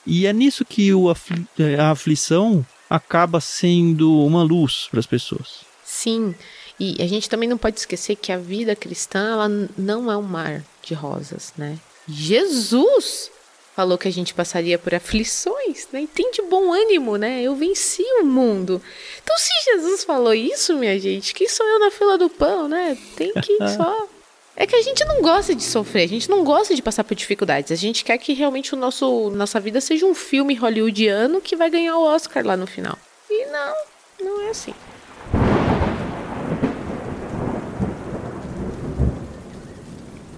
E é nisso que o afli- eh, a aflição acaba sendo uma luz para as pessoas. Sim, e a gente também não pode esquecer que a vida cristã ela não é um mar de rosas, né? Jesus falou que a gente passaria por aflições, né? E tem de bom ânimo, né? Eu venci o mundo. Então, se Jesus falou isso, minha gente, quem sou eu na fila do pão, né? Tem que só. É que a gente não gosta de sofrer, a gente não gosta de passar por dificuldades. A gente quer que realmente o nosso nossa vida seja um filme hollywoodiano que vai ganhar o Oscar lá no final. E não, não é assim.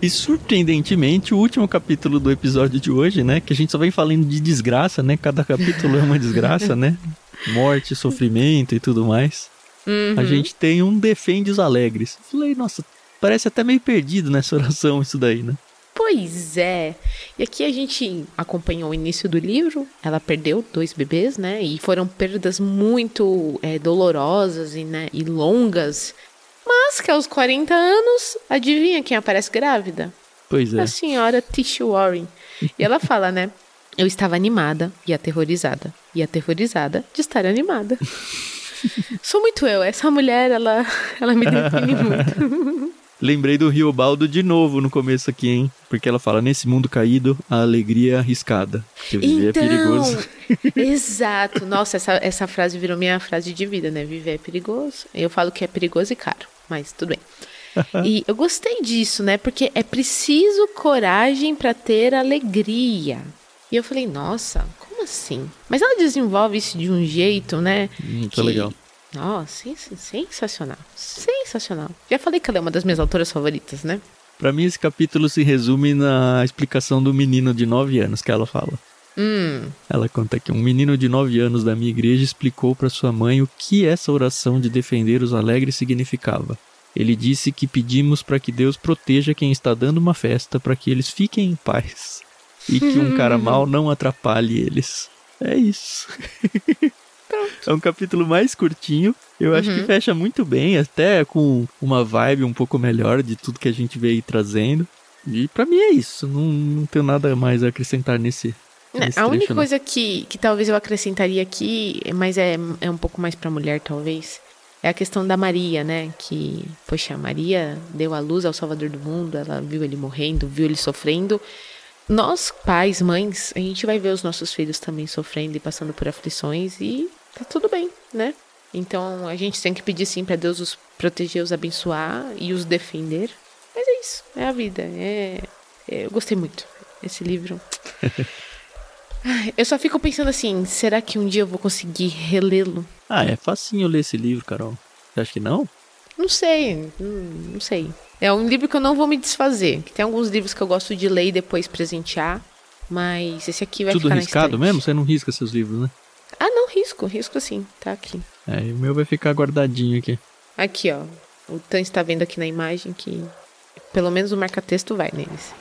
E surpreendentemente, o último capítulo do episódio de hoje, né? Que a gente só vem falando de desgraça, né? Cada capítulo é uma desgraça, né? Morte, sofrimento e tudo mais. Uhum. A gente tem um defende os alegres. Falei, nossa, parece até meio perdido nessa oração isso daí, né? Pois é. E aqui a gente acompanhou o início do livro. Ela perdeu dois bebês, né? E foram perdas muito é, dolorosas e, né, e longas. Mas que aos 40 anos, adivinha quem aparece grávida? Pois é. A senhora Tish Warren. E ela fala, né? Eu estava animada e aterrorizada. E aterrorizada de estar animada. Sou muito eu. Essa mulher, ela, ela me define muito. Lembrei do Riobaldo de novo no começo aqui, hein? Porque ela fala: nesse mundo caído, a alegria é arriscada. Que viver Então, é perigoso. exato. Nossa, essa, essa frase virou minha frase de vida, né? Viver é perigoso. Eu falo que é perigoso e caro, mas tudo bem. E eu gostei disso, né? Porque é preciso coragem para ter alegria. E eu falei, nossa, como assim? Mas ela desenvolve isso de um jeito, né? Muito que- legal. Nossa, sens- sensacional. Sensacional. Já falei que ela é uma das minhas autoras favoritas, né? Pra mim, esse capítulo se resume na explicação do menino de 9 anos que ela fala. Hum, Ela conta que um menino de 9 anos da minha igreja explicou para sua mãe o que essa oração de defender os alegres significava. Ele disse que pedimos para que Deus proteja quem está dando uma festa para que eles fiquem em paz e que um cara mau não atrapalhe eles. É isso. É um capítulo mais curtinho. Eu acho que fecha muito bem, até com uma vibe um pouco melhor de tudo que a gente veio trazendo. E pra mim é isso. Não, não tenho nada mais a acrescentar nesse. né, nesse a única não. coisa que, que talvez eu acrescentaria aqui, mas é, é um pouco mais pra mulher, talvez, é a questão da Maria, né? Que, poxa, Maria deu a luz ao Salvador do mundo, ela viu ele morrendo, viu ele sofrendo. Nós, pais, mães, a gente vai ver os nossos filhos também sofrendo e passando por aflições e tá tudo bem, né? Então a gente tem que pedir sim para Deus os proteger, os abençoar e os defender. Mas é isso, é a vida. É, é eu gostei muito desse livro. eu só fico pensando assim, será que um dia eu vou conseguir relê-lo? Ah, é facinho ler esse livro, Carol. Você acha que não? Não sei, não, não sei. É um livro que eu não vou me desfazer. Tem alguns livros que eu gosto de ler e depois presentear, mas esse aqui vai Tudo ficar riscado mesmo? Você não risca seus livros, né? Ah, não, risco, risco sim, tá aqui. É, o meu vai ficar guardadinho aqui. Aqui, ó. O Tan está vendo aqui na imagem que pelo menos o marca-texto vai neles.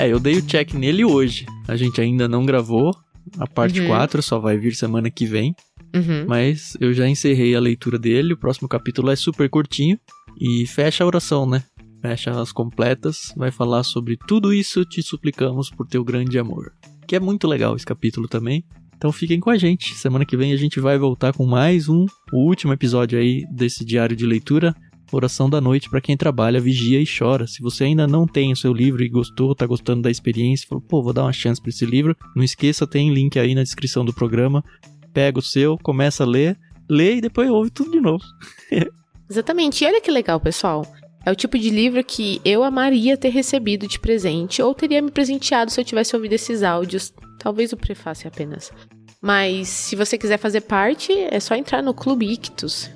É, eu dei o check nele hoje. A gente ainda não gravou. A parte uhum. 4 só vai vir semana que vem. Uhum. Mas eu já encerrei a leitura dele. O próximo capítulo é super curtinho. E fecha a oração, né? Fecha as completas. Vai falar sobre tudo isso te suplicamos por teu grande amor. Que é muito legal esse capítulo também. Então fiquem com a gente. Semana que vem a gente vai voltar com mais um, o último episódio aí desse diário de leitura oração da noite para quem trabalha, vigia e chora. Se você ainda não tem o seu livro e gostou, tá gostando da experiência, falou, pô, vou dar uma chance para esse livro, não esqueça, tem link aí na descrição do programa. Pega o seu, começa a ler, lê e depois ouve tudo de novo. Exatamente. E olha que legal, pessoal. É o tipo de livro que eu amaria ter recebido de presente ou teria me presenteado se eu tivesse ouvido esses áudios. Talvez o prefácio apenas. Mas se você quiser fazer parte, é só entrar no Clube Ictus.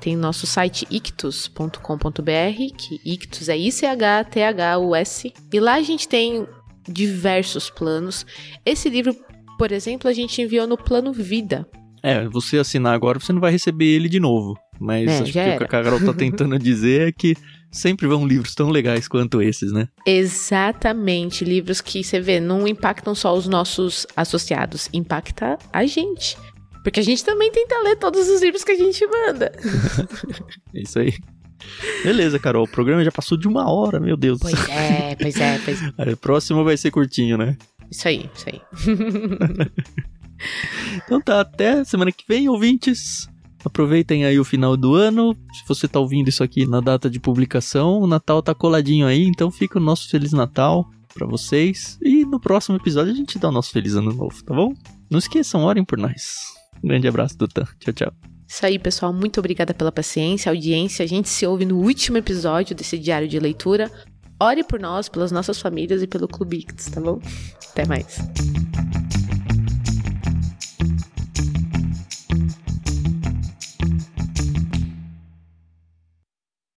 Tem nosso site ictus.com.br, que ictus é I-C-H-T-H-U-S. E lá a gente tem diversos planos. Esse livro, por exemplo, a gente enviou no plano Vida. É, você assinar agora, você não vai receber ele de novo. Mas é, acho que era. o que a Carol tá tentando dizer é que sempre vão livros tão legais quanto esses, né? Exatamente. Livros que você vê, não impactam só os nossos associados, impacta a gente. Porque a gente também tenta ler todos os livros que a gente manda. Isso aí. Beleza, Carol. O programa já passou de uma hora, meu Deus. Pois é, pois é, pois é. O próximo vai ser curtinho, né? Isso aí, isso aí. Então tá, até semana que vem, ouvintes. Aproveitem aí o final do ano. Se você tá ouvindo isso aqui na data de publicação, o Natal tá coladinho aí, então fica o nosso Feliz Natal para vocês. E no próximo episódio a gente dá o nosso Feliz Ano Novo, tá bom? Não esqueçam, orem por nós. Um grande abraço, Dutan. Tchau, tchau. Isso aí, pessoal. Muito obrigada pela paciência, audiência. A gente se ouve no último episódio desse diário de leitura. Ore por nós, pelas nossas famílias e pelo Clube Ictus, tá bom? Até mais.